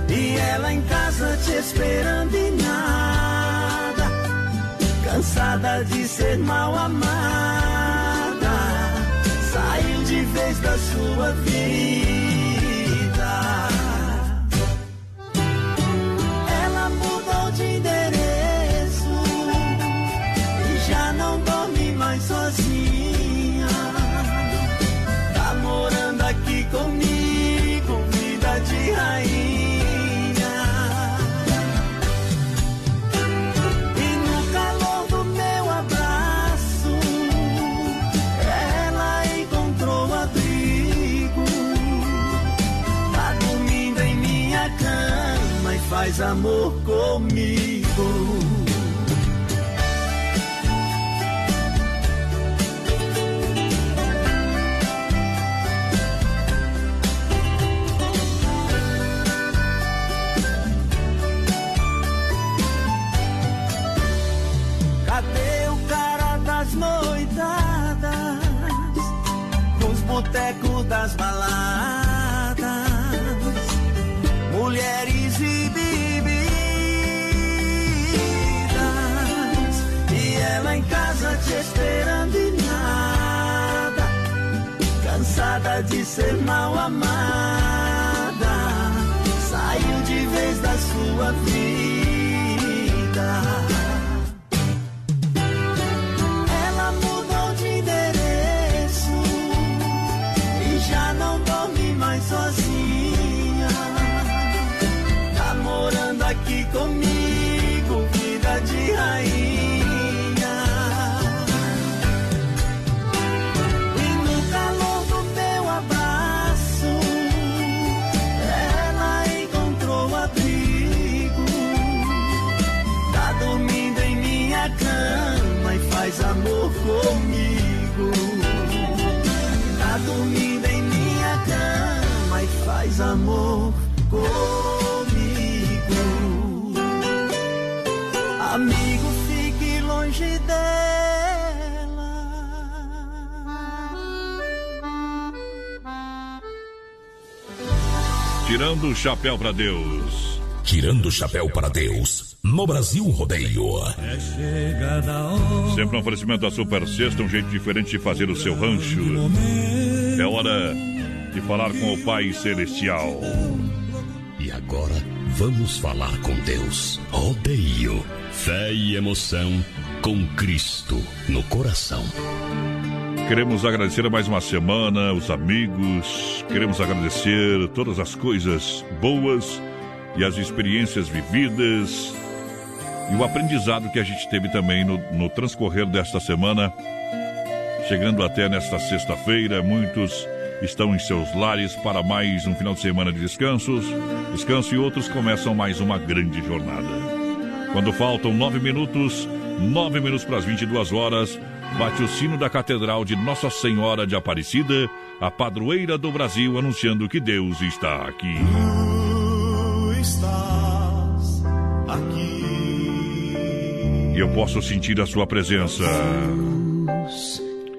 e ela em casa te esperando e nada, cansada de ser mal amada, da sua vida. Amor comigo. Cadê o cara das noitadas? Nos botecos das baladas, esperando e nada, cansada de ser mal amada, saiu de vez da sua vida. Tirando o chapéu para Deus. Tirando o chapéu para Deus. No Brasil Rodeio. Sempre um oferecimento da Super Sexta, um jeito diferente de fazer o seu rancho. É hora de falar com o Pai Celestial. E agora vamos falar com Deus. Rodeio. Fé e emoção com Cristo no coração. Queremos agradecer mais uma semana, os amigos, queremos agradecer todas as coisas boas e as experiências vividas e o aprendizado que a gente teve também no, no transcorrer desta semana. Chegando até nesta sexta-feira, muitos estão em seus lares para mais um final de semana de descansos, descanso e outros começam mais uma grande jornada. Quando faltam nove minutos, nove minutos para as 22 horas, bate o sino da Catedral de Nossa Senhora de Aparecida, a padroeira do Brasil, anunciando que Deus está aqui. Tu estás aqui. E eu posso sentir a sua presença,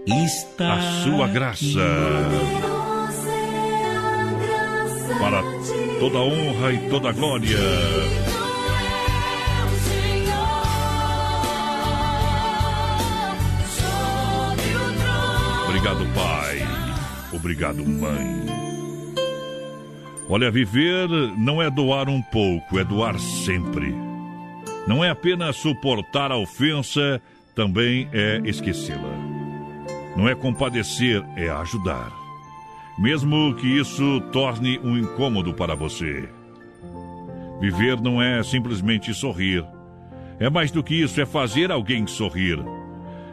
Está a sua graça. Para toda honra e toda glória. Obrigado, pai. Obrigado, mãe. Olha, viver não é doar um pouco, é doar sempre. Não é apenas suportar a ofensa, também é esquecê-la. Não é compadecer, é ajudar. Mesmo que isso torne um incômodo para você. Viver não é simplesmente sorrir. É mais do que isso, é fazer alguém sorrir.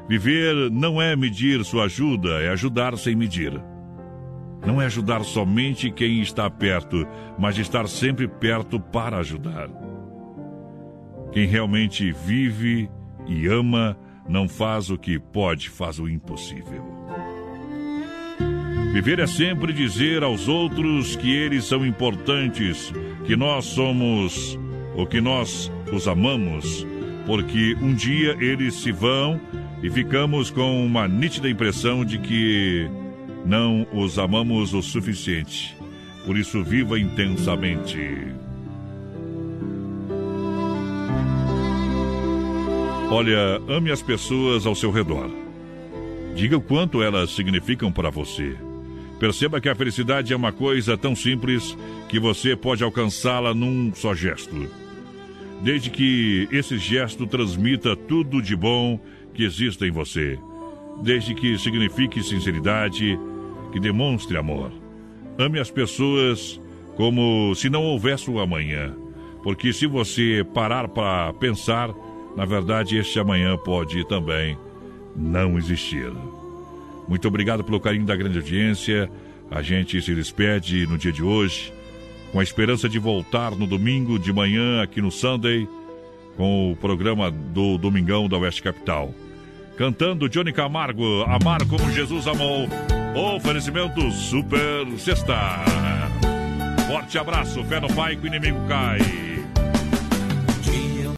Viver não é medir sua ajuda, é ajudar sem medir. Não é ajudar somente quem está perto, mas estar sempre perto para ajudar. Quem realmente vive e ama não faz o que pode, faz o impossível. Viver é sempre dizer aos outros que eles são importantes, que nós somos ou que nós os amamos, porque um dia eles se vão e ficamos com uma nítida impressão de que não os amamos o suficiente. Por isso, viva intensamente. Olha, ame as pessoas ao seu redor. Diga o quanto elas significam para você. Perceba que a felicidade é uma coisa tão simples que você pode alcançá-la num só gesto. Desde que esse gesto transmita tudo de bom que exista em você. Desde que signifique sinceridade, que demonstre amor. Ame as pessoas como se não houvesse o amanhã. Porque se você parar para pensar, na verdade este amanhã pode também não existir. Muito obrigado pelo carinho da grande audiência. A gente se despede no dia de hoje, com a esperança de voltar no domingo de manhã aqui no Sunday, com o programa do Domingão da Oeste Capital. Cantando Johnny Camargo, Amar como Jesus amou. Oferecimento Super Sexta. Forte abraço, fé no pai que o inimigo cai.